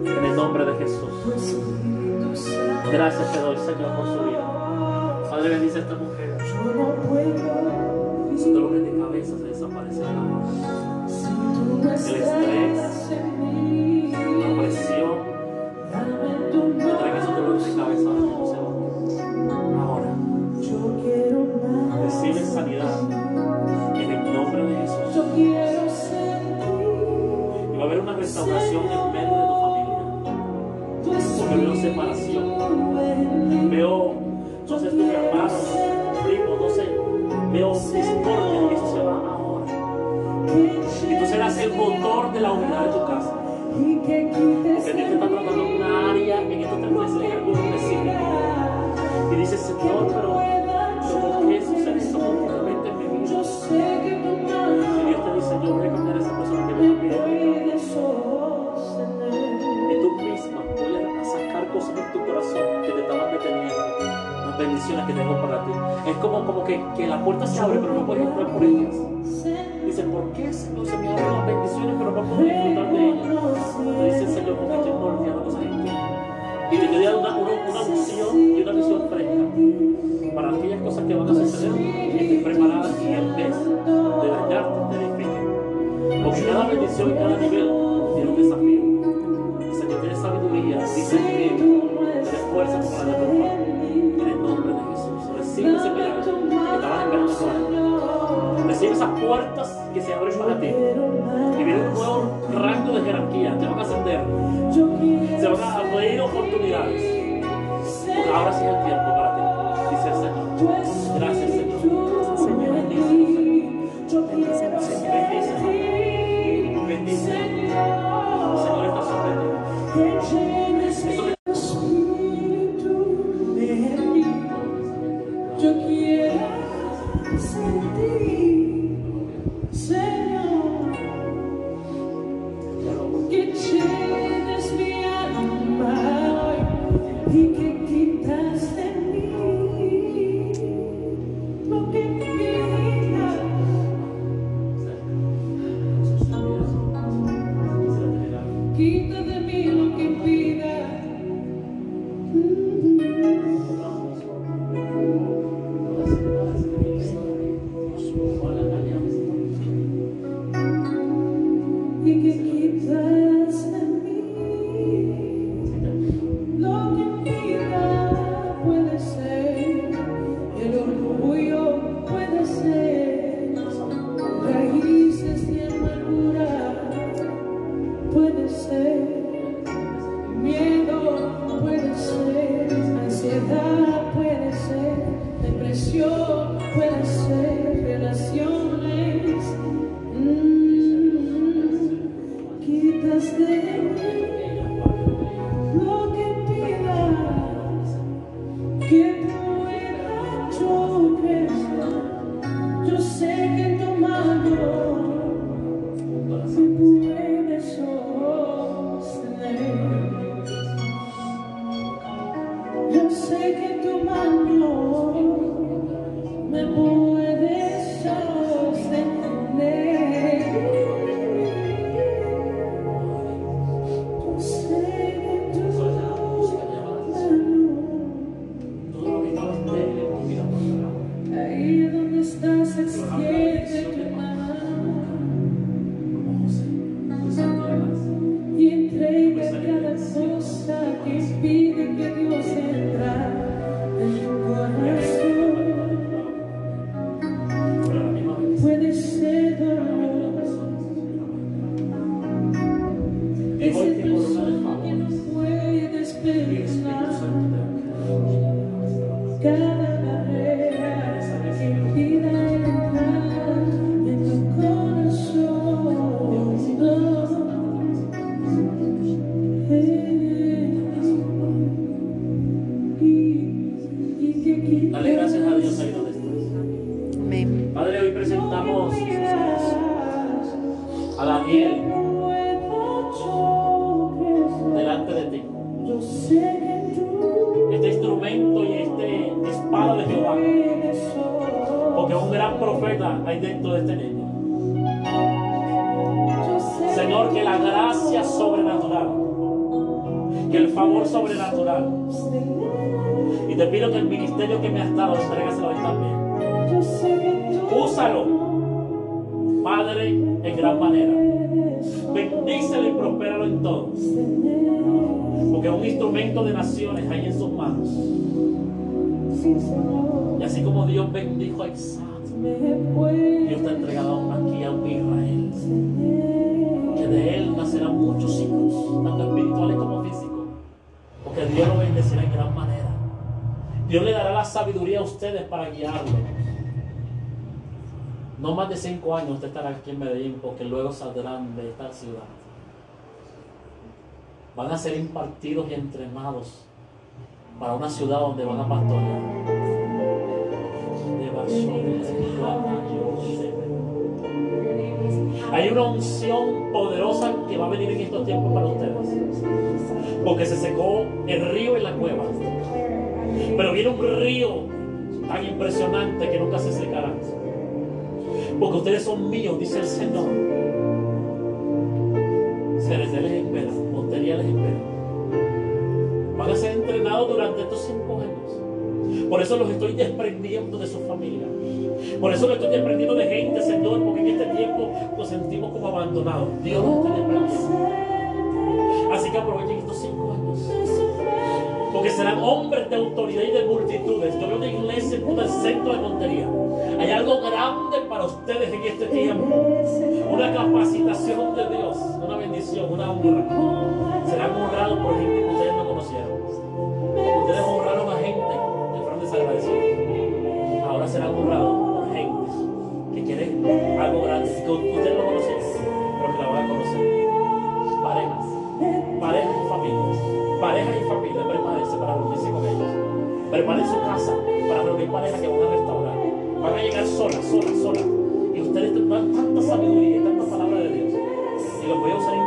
En el nombre de Jesús. Gracias te doy, Señor, por su vida. Padre, bendice a esta mujer. Su dolor de cabeza se desaparecerá. El estrés, de la unidad de tu casa. Porque Dios está tratando una área en estos tres meses en algo específico. Y dices, Señor, pero, ¿por qué sucede esto continuamente en mi vida? Y Dios te dice, yo voy a cambiar a esa persona que me está pidiendo. Y tú misma voy a sacar cosas en tu corazón que te estaban deteniendo. Las bendiciones que tengo para ti. Es como, como que, que la puerta se abre, pero no puedes entrar por ellas. Dice, ¿por qué Señor se me abren las bendiciones, pero no puedo disfrutar de ellas? Te dice Señor, porque estoy moldeando cosas en ti. Y te quería una, una, una unción y una visión fresca para aquellas cosas que van a suceder. Que estés preparada y en vez de dañarte, te edifique. Porque cada bendición y cada nivel a abrir Y así como Dios bendijo a Isaac, Dios te ha entregado aquí a Israel. Que de él nacerán muchos hijos, tanto espirituales como físicos. Porque Dios lo bendecirá en gran manera. Dios le dará la sabiduría a ustedes para guiarlo. No más de cinco años usted estará aquí en Medellín porque luego saldrán de esta ciudad. Van a ser impartidos y entrenados para una ciudad donde van a pastorear. Hay una unción poderosa que va a venir en estos tiempos para ustedes. Porque se secó el río en la cueva. Pero viene un río tan impresionante que nunca se secará. Porque ustedes son míos, dice el Señor. Cerecer les espera, Montería les espera. Van a ser entrenados durante estos cinco años. Por eso los estoy desprendiendo de su familia. Por eso los estoy desprendiendo de gente, Señor, porque en este tiempo nos sentimos como abandonados. Dios los está desprendiendo. Así que aprovechen estos cinco años. Porque serán hombres de autoridad y de multitudes. Yo veo una iglesia todo el centro de Montería. Hay algo grande para ustedes en este tiempo. Una capacitación de Dios, una bendición, una honra. Serán honrados por gente que ustedes no conocieron. Preparen su casa para reunir parejas que van a restaurar. Van a llegar solas, solas, solas. Y ustedes tendrán tanta sabiduría y tanta palabra de Dios. Y los voy a usar en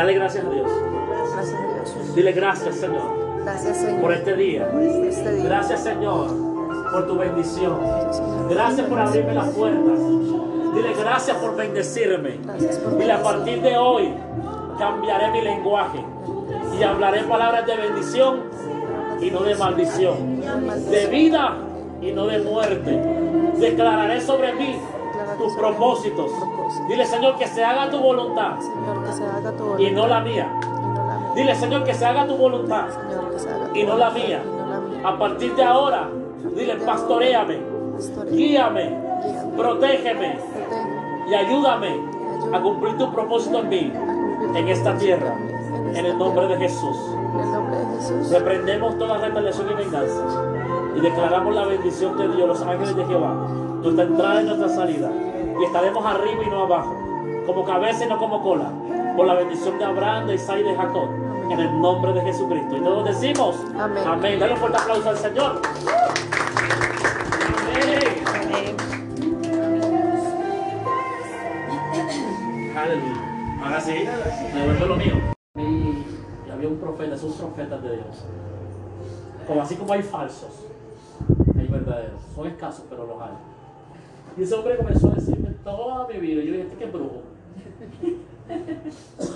dale gracias a Dios. Gracias a Dios. Dile gracias, Señor, Gracias, Señor. por este día. este día. Gracias, Señor, por tu bendición. Gracias por abrirme las puertas. Dile gracias por bendecirme. Dile a partir de hoy cambiaré mi lenguaje y hablaré palabras de bendición y no de maldición. De vida y no de muerte. Declararé sobre mí tus propósitos. Dile, Señor, que se haga tu voluntad Señor, que se haga tu y no la mía. y no la mía. Dile, Señor, que se haga tu voluntad Señor, que se haga tu y no la voluntad mía. y no la mía. A partir de ahora, dile, pastoreame, Pastorea, guíame, guíame, protégeme y ayúdame ayúdame a cumplir tu propósito en mí, en esta tierra, en el nombre de. Jesús. En el nombre de Jesús. Reprendemos toda retaliación y venganza y declaramos la bendición de Dios, los ángeles de Jehová, nuestra entrada y nuestra salida. Y estaremos arriba y no abajo, como cabeza y no como cola, por la bendición de Abraham, de Isaac y de Jacob, en el nombre de Jesucristo. Y todos decimos, Amén. amén. Dale un fuerte aplauso al Señor. Amén. Aleluya. Ahora sí, me devuelvo lo mío. Y, había un profeta, esos profetas de Dios. Como así como hay falsos, hay verdaderos. Son escasos, pero los hay. Y ese hombre comenzó a decirme toda mi vida. Yo dije, este que es brujo.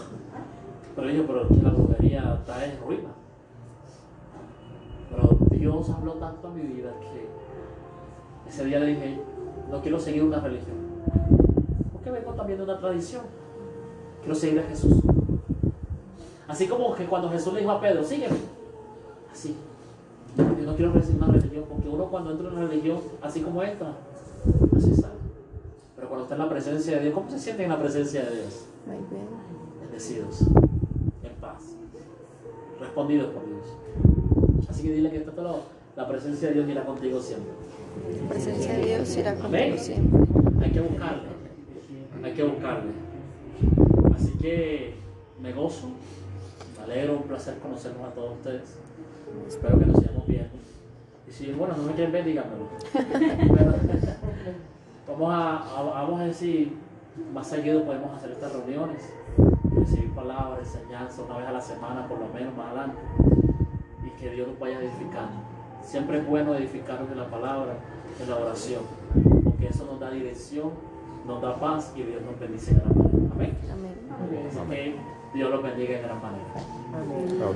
Pero yo, pero la brujería está en ruina. Pero Dios habló tanto a mi vida que ese día le dije, no quiero seguir una religión. Porque vengo también de una tradición. Quiero seguir a Jesús. Así como que cuando Jesús le dijo a Pedro, sígueme. Así. Yo no quiero recibir una religión, porque uno cuando entra en una religión, así como entra, así sale. Pero cuando está en la presencia de Dios, ¿cómo se siente en la presencia de Dios? Bien. Bendecidos, en paz, respondidos por Dios. Así que dile que está todo, la presencia de Dios irá contigo siempre. La presencia de Dios irá Amén. contigo siempre. Hay que buscarle, hay que buscarle. Así que me gozo, me alegro, un placer conocernos a todos ustedes. Espero que nos sigamos viendo. Y si, bueno, no me quieren ver, díganmelo. Vamos a, a, vamos a decir, más seguido podemos hacer estas reuniones, recibir palabras, enseñanza una vez a la semana, por lo menos más adelante, y que Dios nos vaya edificando. Siempre es bueno edificarnos en la palabra, en la oración, porque eso nos da dirección, nos da paz y Dios nos bendice en gran manera. Amén. Amén. Amén. Amén. Dios los bendiga en gran manera. Amén. A